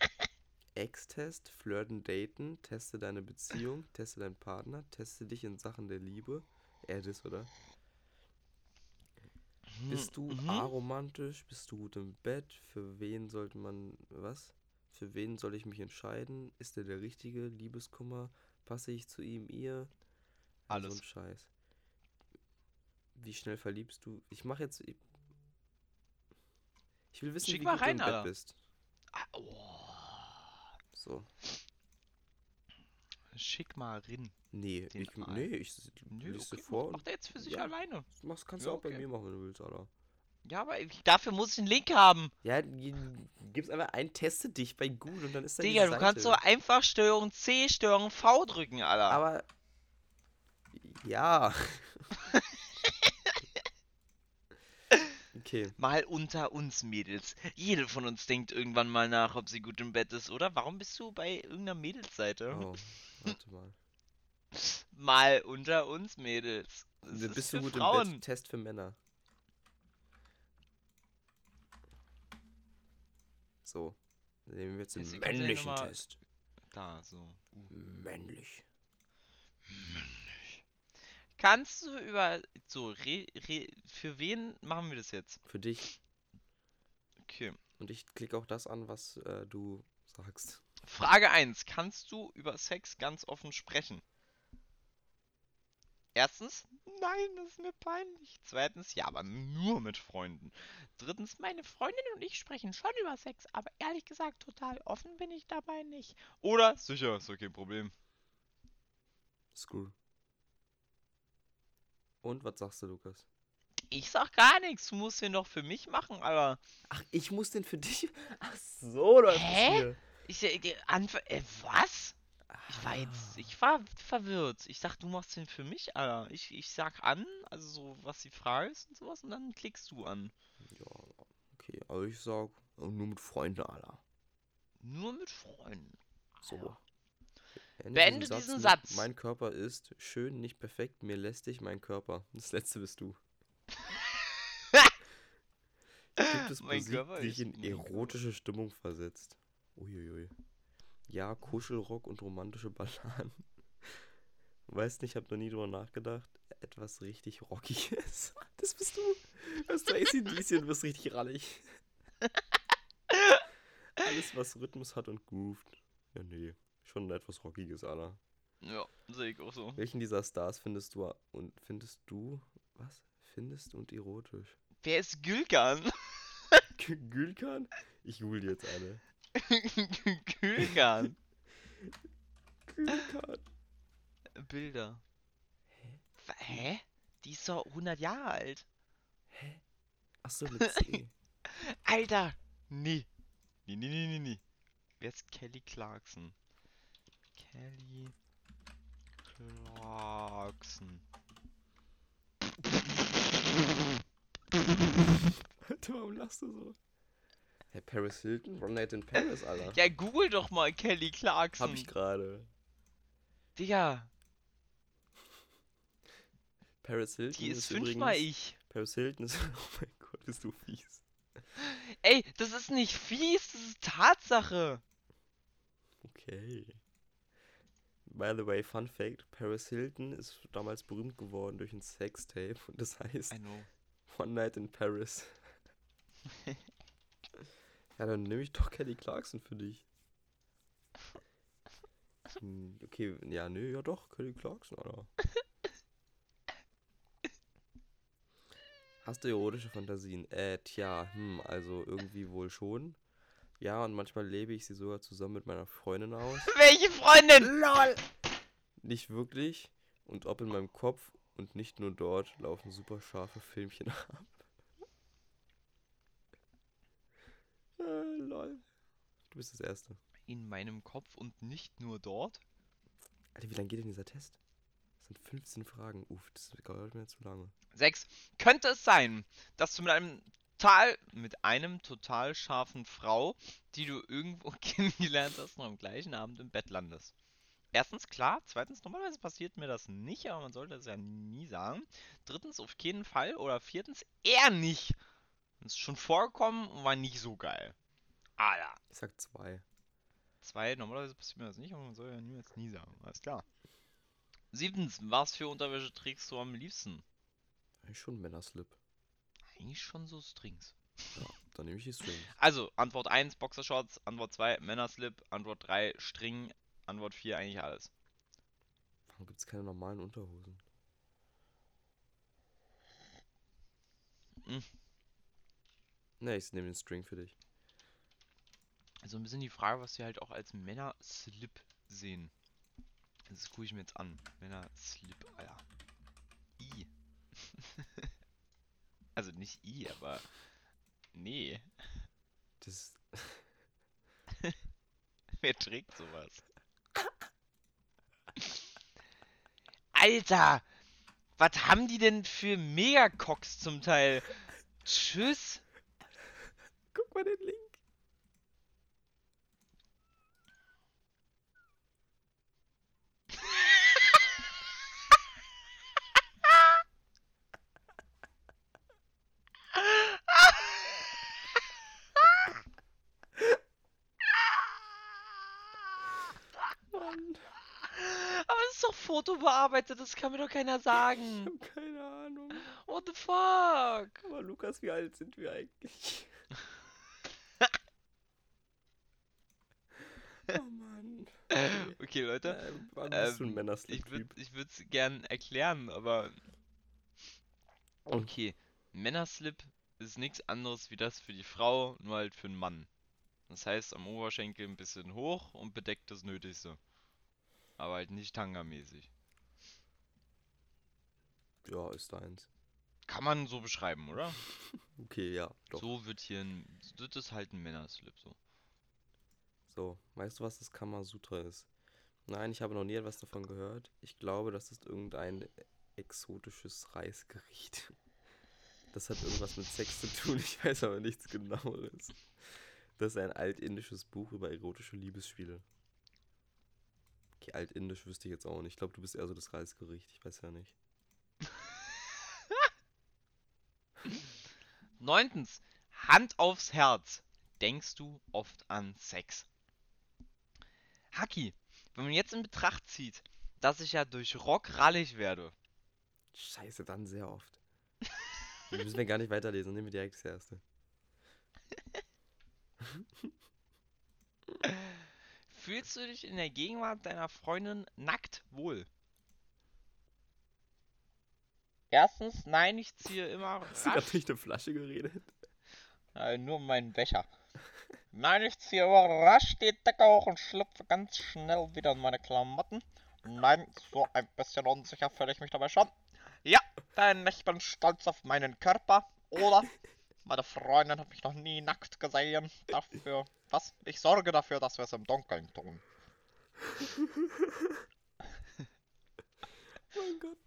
Ex-Test, Flirten, Daten, teste deine Beziehung, teste deinen Partner, teste dich in Sachen der Liebe. Er das, oder? Bist du Mhm. aromantisch? Bist du gut im Bett? Für wen sollte man, was? Für wen soll ich mich entscheiden? Ist er der richtige? Liebeskummer? Passe ich zu ihm, ihr? Ja, So Alles. ein Scheiß. Wie schnell verliebst du? Ich mach jetzt. Ich, ich will wissen, Schick wie mal gut rein, du im Bett Alter. bist. Ah, oh. So. Schick mal rin. Nee, ich, nee, ich Nö, lese okay, vor macht, er jetzt für sich Ja. alleine. das machst, kannst Ja, du auch bei okay. mir machen, wenn du willst, Alter. Ja, aber ich- dafür muss ich einen Link haben. Ja, g- gib's einfach ein, teste dich bei gut und dann ist da Digga, du kannst so einfach Steuerung C, Steuerung V drücken, Alter. Aber. Ja. okay. Mal unter uns Mädels. Jede von uns denkt irgendwann mal nach, ob sie gut im Bett ist, oder? Warum bist du bei irgendeiner Mädelsseite? Oh, warte mal. Mal unter uns Mädels. Das ist Bist du gut Frauen. im Bett? Test für Männer. So. Nehmen wir jetzt den ganze männlichen Test. Da, so. Männlich. Kannst du über. So, re, re, für wen machen wir das jetzt? Für dich. Okay. Und ich klicke auch das an, was äh, du sagst. Frage 1. Kannst du über Sex ganz offen sprechen? Erstens, nein, das ist mir peinlich. Zweitens, ja, aber nur mit Freunden. Drittens, meine Freundin und ich sprechen schon über Sex, aber ehrlich gesagt, total offen bin ich dabei nicht. Oder, sicher, ist okay, Problem. Screw. Und was sagst du, Lukas? Ich sag gar nichts, du musst den doch für mich machen, Alter. Ach, ich muss den für dich. Ach so, läuft Hä? es hier. Ich, die Antwort, äh, was? Ich war jetzt, ich war verwirrt. Ich dachte, du machst den für mich, Alter. Ich, ich sag an, also so, was die Frage ist und sowas, und dann klickst du an. Ja, okay. Aber ich sag, äh, nur mit Freunden, Alter. Nur mit Freunden. So. Ende Beende diesen mit, Satz. Mein Körper ist schön, nicht perfekt, mir lästig mein Körper. Das letzte bist du. Gibt es Mein Musik, die dich in erotische Stimmung versetzt? Uiuiui. Ja, Kuschelrock und romantische Balladen. Weißt nicht, hab noch nie drüber nachgedacht. Etwas richtig Rockiges. Das bist du. Hörst du ACDC und wirst richtig rallig. Alles, was Rhythmus hat und groovt. Ja, nee. Schon etwas Rockiges, Alter. Ja, sehe ich auch so. Welchen dieser Stars findest du und findest du, was? Findest und erotisch? Wer ist Gülkan? Gülkan? Ich google jetzt eine. Gülkan. Gülkan. Bilder. Hä? Hä? Die ist doch 100 Jahre alt. Achso, mit C. Alter! Nee. Nee, nee, nee, nee, nee. Wer ist Kelly Clarkson? Kelly Clarkson. Alter, warum lachst du so? Hey, Paris Hilton? One Night in Paris, Alter. Ja, google doch mal Kelly Clarkson. Hab ich gerade. Digga, Paris Hilton die ist ist fünfmal ich. Paris Hilton ist... Oh mein Gott, bist du fies. Ey, das ist nicht fies, das ist Tatsache. Okay. By the way, Fun Fact: Paris Hilton ist damals berühmt geworden durch ein Sextape und das heißt I know. One Night in Paris. ja, dann nehme ich doch Kelly Clarkson für dich. Hm, Okay, ja, nö, ja doch, Kelly Clarkson, Alter. Hast du erotische Fantasien? Äh, tja, hm, also irgendwie wohl schon. Ja, und manchmal lebe ich sie sogar zusammen mit meiner Freundin aus. Welche Freundin? LOL! Nicht wirklich. Und ob in meinem Kopf und nicht nur dort laufen super scharfe Filmchen ab. äh, lol. Du bist das Erste. In meinem Kopf und nicht nur dort? Alter, wie lange geht denn dieser Test? Das sind 15 Fragen. Uff, das dauert mir zu lange. 6. Könnte es sein, dass du mit einem total, mit einem total scharfen Frau, die du irgendwo kennengelernt hast, noch am gleichen Abend im Bett landest? Erstens, klar. Zweitens, normalerweise passiert mir das nicht, aber man sollte es ja nie sagen. Drittens, auf keinen Fall. Oder viertens, eher nicht. Das ist schon vorgekommen und war nicht so geil. Alter. Ich sag zwei. Zwei, normalerweise passiert mir das nicht, aber man soll ja niemals nie sagen. Alles klar. Siebtens, was für Unterwäsche trägst du am liebsten? Eigentlich schon Männerslip. Eigentlich schon so Strings. Ja, dann nehme ich die Strings. Also, Antwort 1 Boxershorts, Antwort 2 Männerslip, Antwort 3 String, Antwort 4 eigentlich alles. Warum gibt es keine normalen Unterhosen? Hm. Ne, ich nehme den String für dich. Also ein bisschen die Frage, was wir halt auch als Männerslip sehen. Das gucke ich mir jetzt an. Männerslip, Alter. I. also nicht I, aber. Nee. Das. Wer trägt sowas? Alter! Was haben die denn für Megacocks zum Teil? Tschüss! Guck mal den Link. Mann, Aber es ist doch fotobearbeitet, das kann mir doch keiner ich sagen. hab keine Ahnung. What the fuck? Aber Lukas, wie alt sind wir eigentlich? oh Mann. Okay. Okay, Leute. Ähm, wann bist du ein Ähm, Männerslip-Typ? Ich würde ich es gern erklären, aber. Okay, Männerslip ist nichts anderes wie das für die Frau, nur halt für den Mann. Das heißt, am Oberschenkel ein bisschen hoch und bedeckt das Nötigste. Aber halt nicht Tanga-mäßig. Ja, ist deins. Kann man so beschreiben, oder? Okay, ja, doch. So wird hier ein. Das ist halt ein Männerslip so. So, weißt du, was das Kamasutra ist? Nein, ich habe noch nie etwas davon gehört. Ich glaube, das ist irgendein exotisches Reisgericht. Das hat irgendwas mit Sex zu tun, ich weiß aber nichts genaueres. Das ist ein altindisches Buch über erotische Liebesspiele. Okay, altindisch wüsste ich jetzt auch nicht. Ich glaube, du bist eher so das Reisgericht, ich weiß ja nicht. Neuntens, Hand aufs Herz. Denkst du oft an Sex? Haki, wenn man jetzt in Betracht zieht, dass ich ja durch Rock rallig werde, Scheiße, dann sehr oft. Wir müssen wir gar nicht weiterlesen, nehmen wir direkt das erste. fühlst du dich in der Gegenwart deiner Freundin nackt wohl? Erstens, nein, ich ziehe immer Hast du rasch. gerade nicht eine Flasche geredet? Äh, nur meinen Becher. Nein, ich ziehe immer rasch die Decke hoch und schlüpfe ganz schnell wieder in meine Klamotten. Nein, so ein bisschen unsicher fühle ich mich dabei schon. Ja, denn ich bin stolz auf meinen Körper. Oder meine Freundin hat mich noch nie nackt gesehen. Dafür, was? Ich sorge dafür, dass wir es im Dunkeln tun. mein Gott.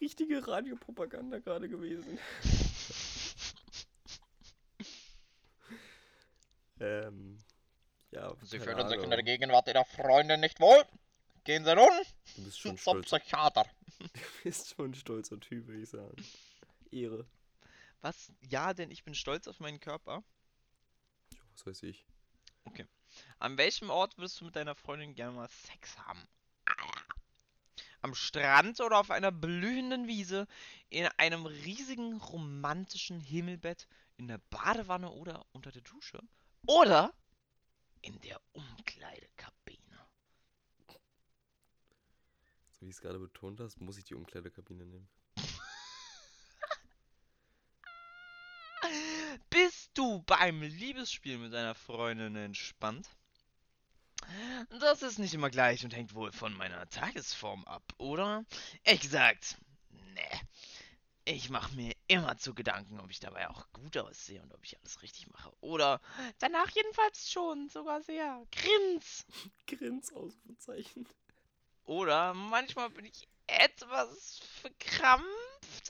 Richtige Radiopropaganda gerade gewesen. ähm. Ja, Sie fühlen sich in der. Gegenwart Ihrer Freundin nicht wohl? Gehen Sie nun Du bist schon zum stolz. Psychiater. Du bist schon ein stolzer Typ, würde ich sagen. Ehre. Was? Ja, denn ich bin stolz auf meinen Körper. Ja, Was weiß ich. An welchem Ort würdest du mit deiner Freundin gerne mal Sex haben? Am Strand oder auf einer blühenden Wiese, in einem riesigen romantischen Himmelbett, in der Badewanne oder unter der Dusche? Oder in der Umkleidekabine? So wie du es gerade betont hast, muss ich die Umkleidekabine nehmen. Bist du beim Liebesspiel mit deiner Freundin entspannt? Das ist nicht immer gleich und hängt wohl von meiner Tagesform ab, oder? Ehrlich gesagt, ne. Ich mache mir immer zu Gedanken, ob ich dabei auch gut aussehe und ob ich alles richtig mache. Oder danach jedenfalls schon, sogar sehr. Grins! Grins Ausrufezeichen. Oder manchmal bin ich etwas verkrampft,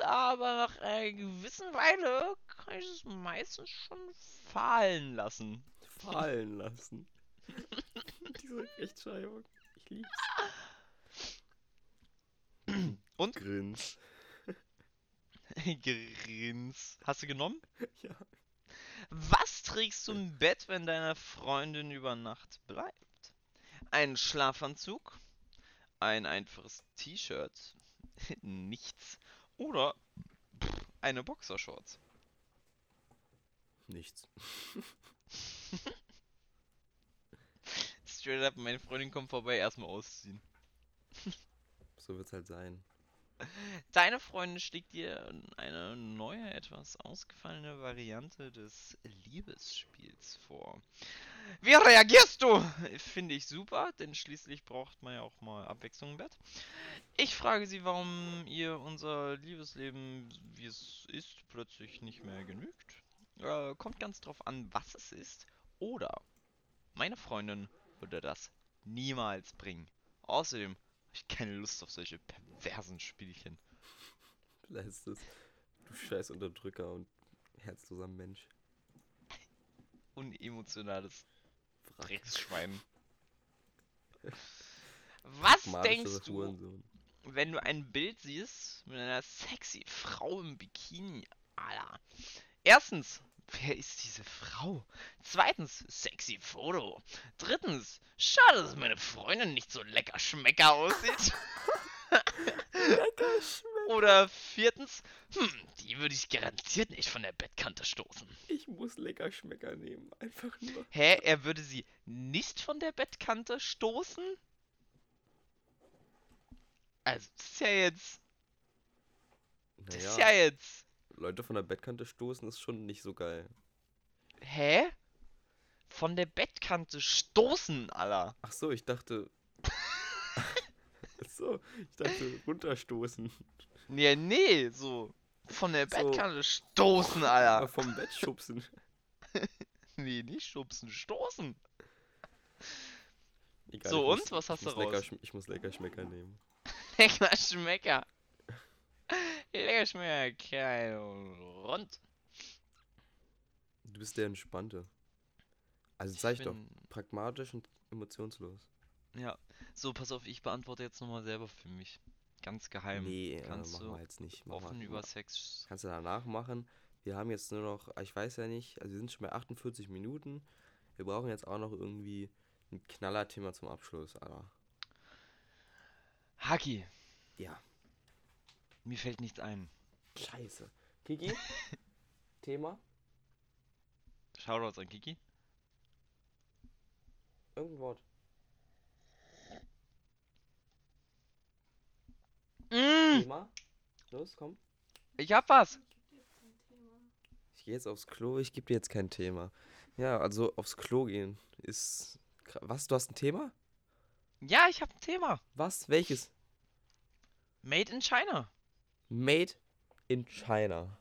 aber nach einer gewissen Weile kann ich es meistens schon fallen lassen. Fallen lassen. Diese Rechtschreibung. Ich lieb's. Und? Grins. Grins. Hast du genommen? Ja. Was trägst du im Bett, wenn deine Freundin über Nacht bleibt? Ein Schlafanzug? Ein einfaches T-Shirt? Nichts. Oder eine Boxershorts? Nichts. Straight up, meine Freundin kommt vorbei, erstmal ausziehen. So wird's halt sein. Deine Freundin schlägt dir eine neue, etwas ausgefallene Variante des Liebesspiels vor. Wie reagierst du? Finde ich super, denn schließlich braucht man ja auch mal Abwechslung im Bett. Ich frage sie, warum ihr unser Liebesleben, wie es ist, plötzlich nicht mehr genügt. Äh, kommt ganz drauf an, was es ist. Oder meine Freundin würde das niemals bringen. Außerdem ich keine Lust auf solche perversen Spielchen. Vielleicht ist es. Du scheiß Unterdrücker und herzloser Mensch. Unemotionales Wrack. Drecksschwein. Was denkst du, Hurensohn. wenn du ein Bild siehst mit einer sexy Frau im Bikini? Alter. Erstens, wer ist diese Frau? Zweitens, sexy Foto. Drittens, schade, dass meine Freundin nicht so lecker schmecker aussieht. Oder viertens, hm, die würde ich garantiert nicht von der Bettkante stoßen. Ich muss lecker Schmecker nehmen. Einfach nur. Hä, er würde sie nicht von der Bettkante stoßen? Also, das ist ja jetzt. Das ist ja jetzt. Leute von der Bettkante stoßen ist schon nicht so geil. Hä? Von der Bettkante stoßen, Alter. Ach so, ich dachte. Ach so, ich dachte runterstoßen. Nee, nee, so. Von der So. Bettkante stoßen, Alter. vom Bett schubsen. Nee, nicht schubsen, stoßen. Egal, So, und? muss- Was hast du lecker, raus? schm- Ich muss lecker Schmecker nehmen. Lecker Schmecker. Lecker Schmecker. Rund. Du bist der Entspannte. Also ich doch, pragmatisch und emotionslos. Ja. So, pass auf, ich beantworte jetzt nochmal selber für mich. Ganz geheim. nee, äh, kannst machen du wir jetzt nicht. Mach Offen mal, über Sex. Kannst du danach machen. Wir haben jetzt nur noch, ich weiß ja nicht, also wir sind schon bei 48 Minuten. Wir brauchen jetzt auch noch irgendwie ein Knallerthema zum Abschluss, Alter. Haki, Ja, mir fällt nichts ein. scheiße. Kiki? Thema? Shoutouts an Kiki. Irgendein Wort. Mm, Thema? Los, komm. ich hab was. Ich gehe jetzt aufs Klo, ich gebe dir jetzt kein Thema. Ja, also aufs Klo gehen ist. kra- Was? Du hast ein Thema? Ja, ich hab ein Thema. Was? Welches? Made in China. Made in China.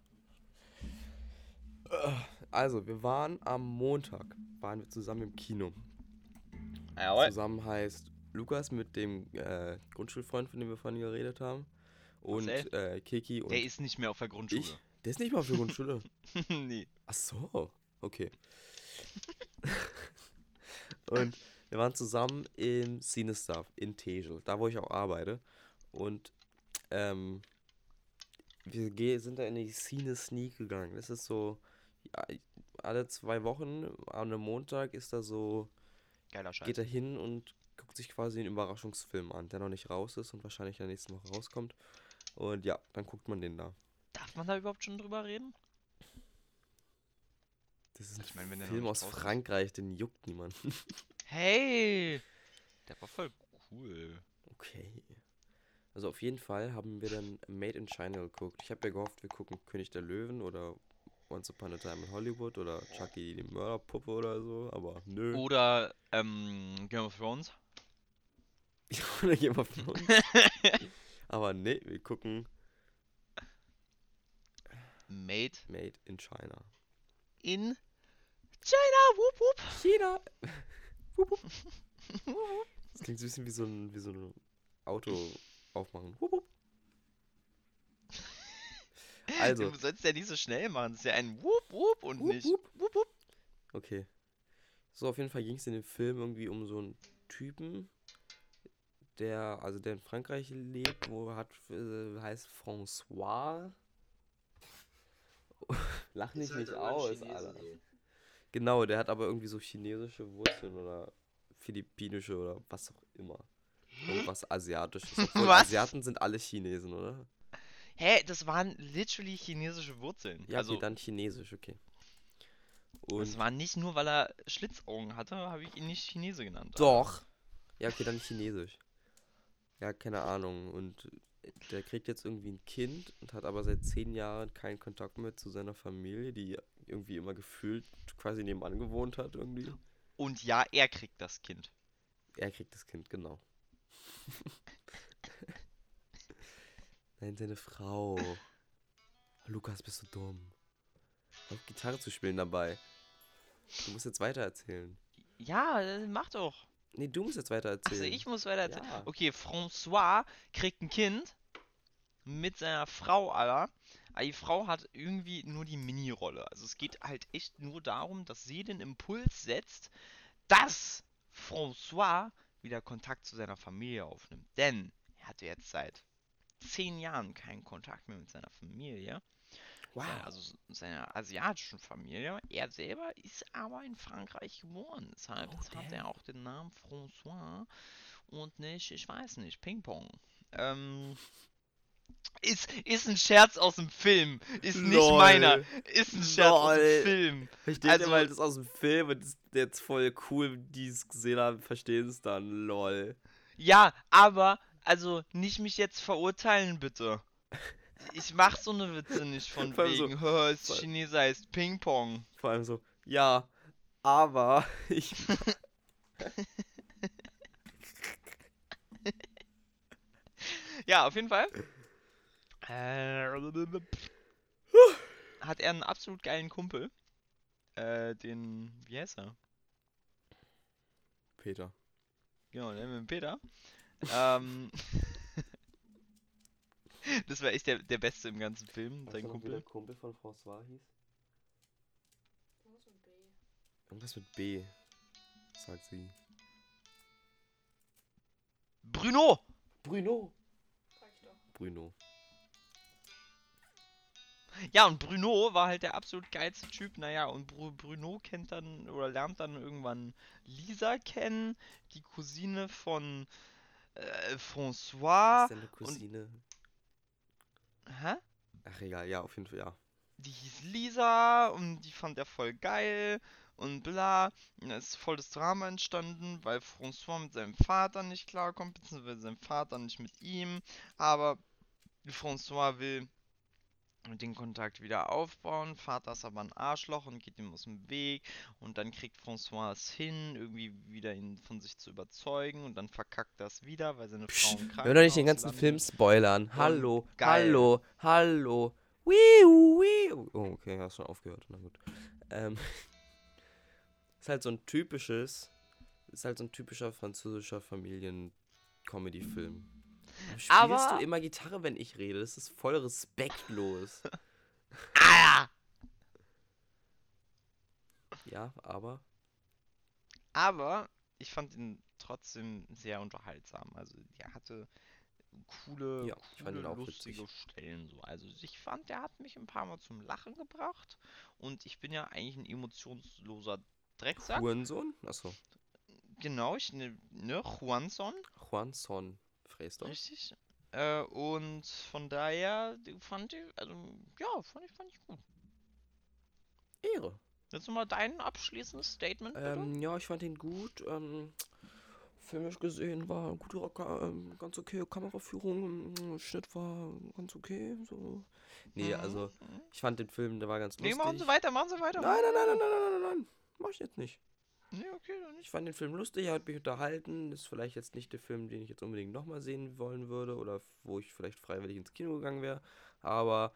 Also, wir waren am Montag, waren wir zusammen im Kino. Jawohl. Zusammen heißt Lukas mit dem äh, Grundschulfreund, von dem wir vorhin geredet haben. Und äh, Kiki und Der ist nicht mehr auf der Grundschule. ich. Der ist nicht mal für Grundschule. nee. Ach so, okay. und wir waren zusammen im Cinestuff in Tegel, da wo ich auch arbeite. Und ähm, wir sind da in die Cine Sneak gegangen. Das ist so, alle zwei Wochen an einem Montag ist da so, Geiler Scheiß. geht er hin und guckt sich quasi einen Überraschungsfilm an, der noch nicht raus ist und wahrscheinlich in der nächsten Woche rauskommt. Und ja, dann guckt man den da. Darf man da überhaupt schon drüber reden? Das ist ein Ich mein, wenn der noch Film aus. Frankreich, den juckt niemanden. Hey! Der war voll cool. Okay. Also auf jeden Fall haben wir dann Made in China geguckt. Ich habe ja gehofft, wir gucken König der Löwen oder Once Upon a Time in Hollywood oder Chucky die Mörderpuppe oder so, aber nö. Oder ähm, Game of Thrones. oder jemand von uns. aber nee, wir gucken Made Made in China. in China. Whoop whoop. China! Wup, wup. das klingt so ein bisschen wie so ein, wie so ein Auto aufmachen. Wup, wup. Also, Du sollst ja nicht so schnell machen. Das ist ja ein Whoop Whoop und Wup, nicht wup. Whoop Whoop. Okay. So, auf jeden Fall ging es in dem Film irgendwie um so einen Typen, der, also der in Frankreich lebt, wo er hat, äh, heißt François. Lach nicht halt mich aus, Alter. Genau, der hat aber irgendwie so chinesische Wurzeln oder philippinische oder was auch immer. Irgendwas Asiatisches. Obwohl Was? Asiaten sind alle Chinesen, oder? Hä, das waren literally chinesische Wurzeln. Ja, also, okay, dann Chinesisch, okay. das Und war nicht nur, weil er Schlitzaugen hatte, habe ich ihn nicht Chinese genannt. Doch. Ja, okay, dann Chinesisch. Ja, keine Ahnung. Und der kriegt jetzt irgendwie ein Kind und hat aber seit zehn Jahren keinen Kontakt mehr zu seiner Familie, die irgendwie immer gefühlt quasi nebenan gewohnt hat irgendwie. Und ja, er kriegt das Kind. Er kriegt das Kind, genau. Nein, seine Frau. Lukas, bist du dumm. Auf Gitarre zu spielen dabei. Du musst jetzt weiter erzählen. Ja, äh, mach doch. Nee, du musst jetzt weiter Also ich muss weiter erzählen. Ja. Okay, François kriegt ein Kind mit seiner Frau. Aber die Frau hat irgendwie nur die Mini-Rolle. Also es geht halt echt nur darum, dass sie den Impuls setzt, dass François wieder Kontakt zu seiner Familie aufnimmt. Denn er hatte jetzt seit zehn Jahren keinen Kontakt mehr mit seiner Familie. Wow. Also seiner asiatischen Familie. Er selber ist aber in Frankreich geboren. Deshalb Oh, hat er auch den Namen François und nicht, ich weiß nicht, Ping-Pong. Ähm, ist, ist ein Scherz aus dem Film. Ist nicht Lol. meiner. Ist ein Scherz aus Lol. dem Film. Versteht Also- ihr, weil das aus dem Film und das ist jetzt voll cool, die es gesehen haben, verstehen es dann, lol. Ja, aber, also, nicht mich jetzt verurteilen, bitte. Ich mach so eine Witze nicht von Vor allem so- wegen, hör, Chinese heißt Ping-Pong. Vor allem so, ja, aber ich. Ja, auf jeden Fall. Äh, hat er einen absolut geilen Kumpel. Äh, den, wie heißt er? Peter. Genau, der mit dem Peter. ähm, das war echt der, der Beste im ganzen Film, sein Kumpel. Kumpel von François hieß? Irgendwas mit B. Irgendwas mit B, sagt sie. Bruno! Bruno. Sag ich doch. Bruno. Ja, und Bruno war halt der absolut geilste Typ. Naja, und Bru Bruno kennt dann oder lernt dann irgendwann Lisa kennen, die Cousine von äh, François. ist deine Cousine? Hä? Ach egal, ja, auf jeden Fall, ja. die hieß Lisa und die fand er voll geil und bla. Und da ist voll das Drama entstanden, weil François mit seinem Vater nicht klarkommt, beziehungsweise sein Vater nicht mit ihm. Aber François will den Kontakt wieder aufbauen. Vater ist aber ein Arschloch und geht ihm aus dem Weg. Und dann kriegt François es hin, irgendwie wieder ihn von sich zu überzeugen. Und dann verkackt das wieder, weil seine Frau im Wir wollen doch nicht den ganzen Film spoilern. Hallo, geil. hallo, hallo. Wiu, wiu. Oh, okay, hast schon aufgehört. Na gut. Ähm, ist halt so ein typisches Ist halt so ein typischer französischer Familien-Comedy-Film. Spielst Aber- du immer Gitarre, wenn ich rede? Das ist voll respektlos. Ah! ja, aber. Aber ich fand ihn trotzdem sehr unterhaltsam. Also der hatte coole, Ja, ich fand coole ihn auch lustige witzig. Stellen so. Also ich fand, der hat mich ein paar Mal zum Lachen gebracht. Und ich bin ja eigentlich ein emotionsloser Drecksack. Hurensohn? Achso. Genau, ich ne, ne Juanson, Juan Son Fräster. richtig. Äh, und von daher fand ich, also ja, fand ich, fand ich gut. Ehre. Jetzt nochmal dein abschließendes Statement, bitte. Ähm, ja, ich fand ihn gut. Ähm, filmisch gesehen war ein guter, Ka- ähm, ganz okay Kameraführung, ähm, Schnitt war ganz okay. So. Nee, Mhm, also mhm. ich fand den Film, der war ganz Nee, lustig. machen Sie weiter, machen Sie weiter. Nein, nein, nein, nein, nein, nein, nein, nein. Mach ich jetzt nicht. Nee, okay, dann. Ich fand den Film lustig, er hat mich unterhalten. Ist vielleicht jetzt nicht der Film, den ich jetzt unbedingt nochmal sehen wollen würde oder wo ich vielleicht freiwillig ins Kino gegangen wäre. Aber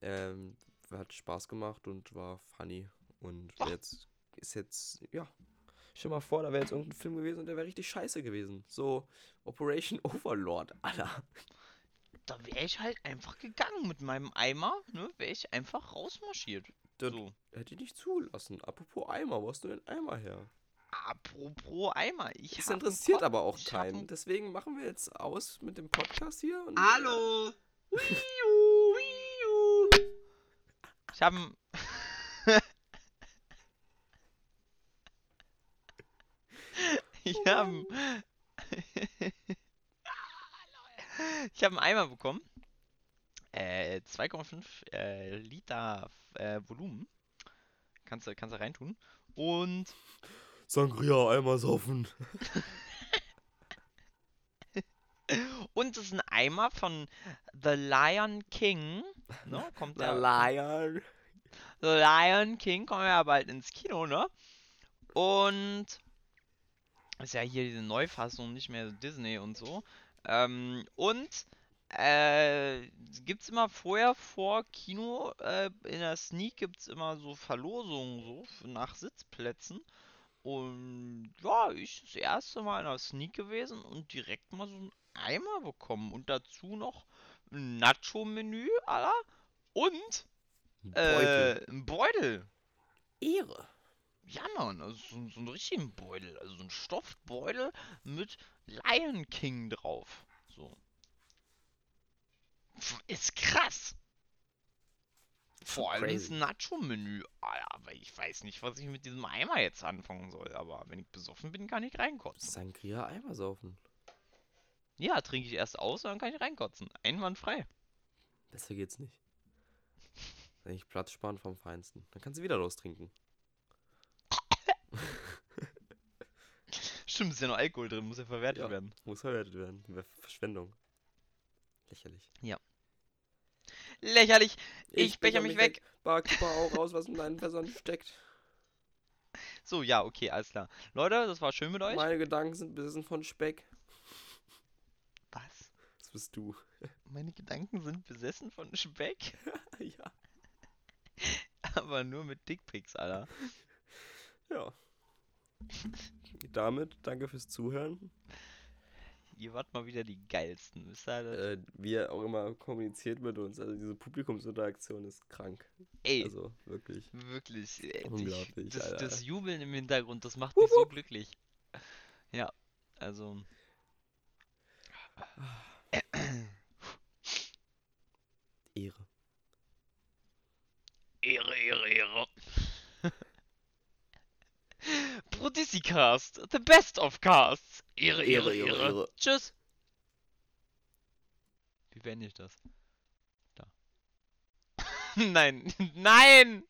ähm, hat Spaß gemacht und war funny. Und jetzt ist jetzt, ja. Stell mal vor, da wäre jetzt irgendein Film gewesen und der wäre richtig scheiße gewesen. So Operation Overlord, Alter. Da wäre ich halt einfach gegangen mit meinem Eimer, ne? Wäre ich einfach rausmarschiert. Das So. hätte ich nicht zulassen. Apropos Eimer, wo hast du den Eimer her? Apropos Eimer, ich Das interessiert aber auch keinen. einen- Deswegen machen wir jetzt aus mit dem Podcast hier. Und, Hallo! Ich habe Ich habe Ich habe einen Eimer bekommen. Äh, 2,5 äh, Liter äh, Volumen. Kannst du, kannst du reintun. Und Sangria Eimer saufen. Und es ist ein Eimer von The Lion King. Ne? Kommt Der Lion. The Lion King kommt ja bald ins Kino, ne? Und ist ja hier diese Neufassung, nicht mehr Disney und so. Ähm, und äh, gibt's immer vorher vor Kino, äh, in der Sneak gibt's immer so Verlosungen so nach Sitzplätzen. Und ja, ich das erste Mal in der Sneak gewesen und direkt mal so einen Eimer bekommen. Und dazu noch ein Nacho-Menü, Alter. Und äh, ein Beutel. Ehre. Ja, Mann, also so, so einen richtigen Beutel. Also so ein Stoffbeutel mit Lion King drauf. So. Ist krass. Vor allem das. Nacho-Menü. Alter, aber ich weiß nicht, was ich mit diesem Eimer jetzt anfangen soll. Aber wenn ich besoffen bin, kann ich reinkotzen. Sangria Eimer saufen. Ja, trinke ich erst aus und dann kann ich reinkotzen. Einwandfrei. Besser geht's nicht. Eigentlich Platz sparen vom Feinsten. Dann kannst du wieder lostrinken. Stimmt, ist ja noch Alkohol drin, muss ja verwertet Ja. werden. Muss verwertet werden. Verschwendung. Lächerlich. Lächerlich. Ich becher mich weg. Barkeeper auch raus, was in deinen Fässern steckt. So, ja, okay, alles klar. Leute, das war schön mit euch. Meine Gedanken sind besessen von Speck. Was? Das bist du. Meine Gedanken sind besessen von Speck, ja. aber nur mit Dickpics, Alter. Ja. Damit danke fürs Zuhören. Ihr wart mal wieder die geilsten, wisst ihr? Äh, wie er auch immer kommuniziert mit uns. Also diese Publikumsinteraktion ist krank. Ey, Also wirklich. wirklich. ey, Unglaublich, das, das Jubeln im Hintergrund, das macht mich so glücklich. Ja, also. Ehre. Ehre, Ehre, Ehre. Prodissicast, the best of casts. Ehre, Ehre, Ehre, Ehre. Ehre, Ehre. Tschüss. Wie beende ich das? Da. nein, nein!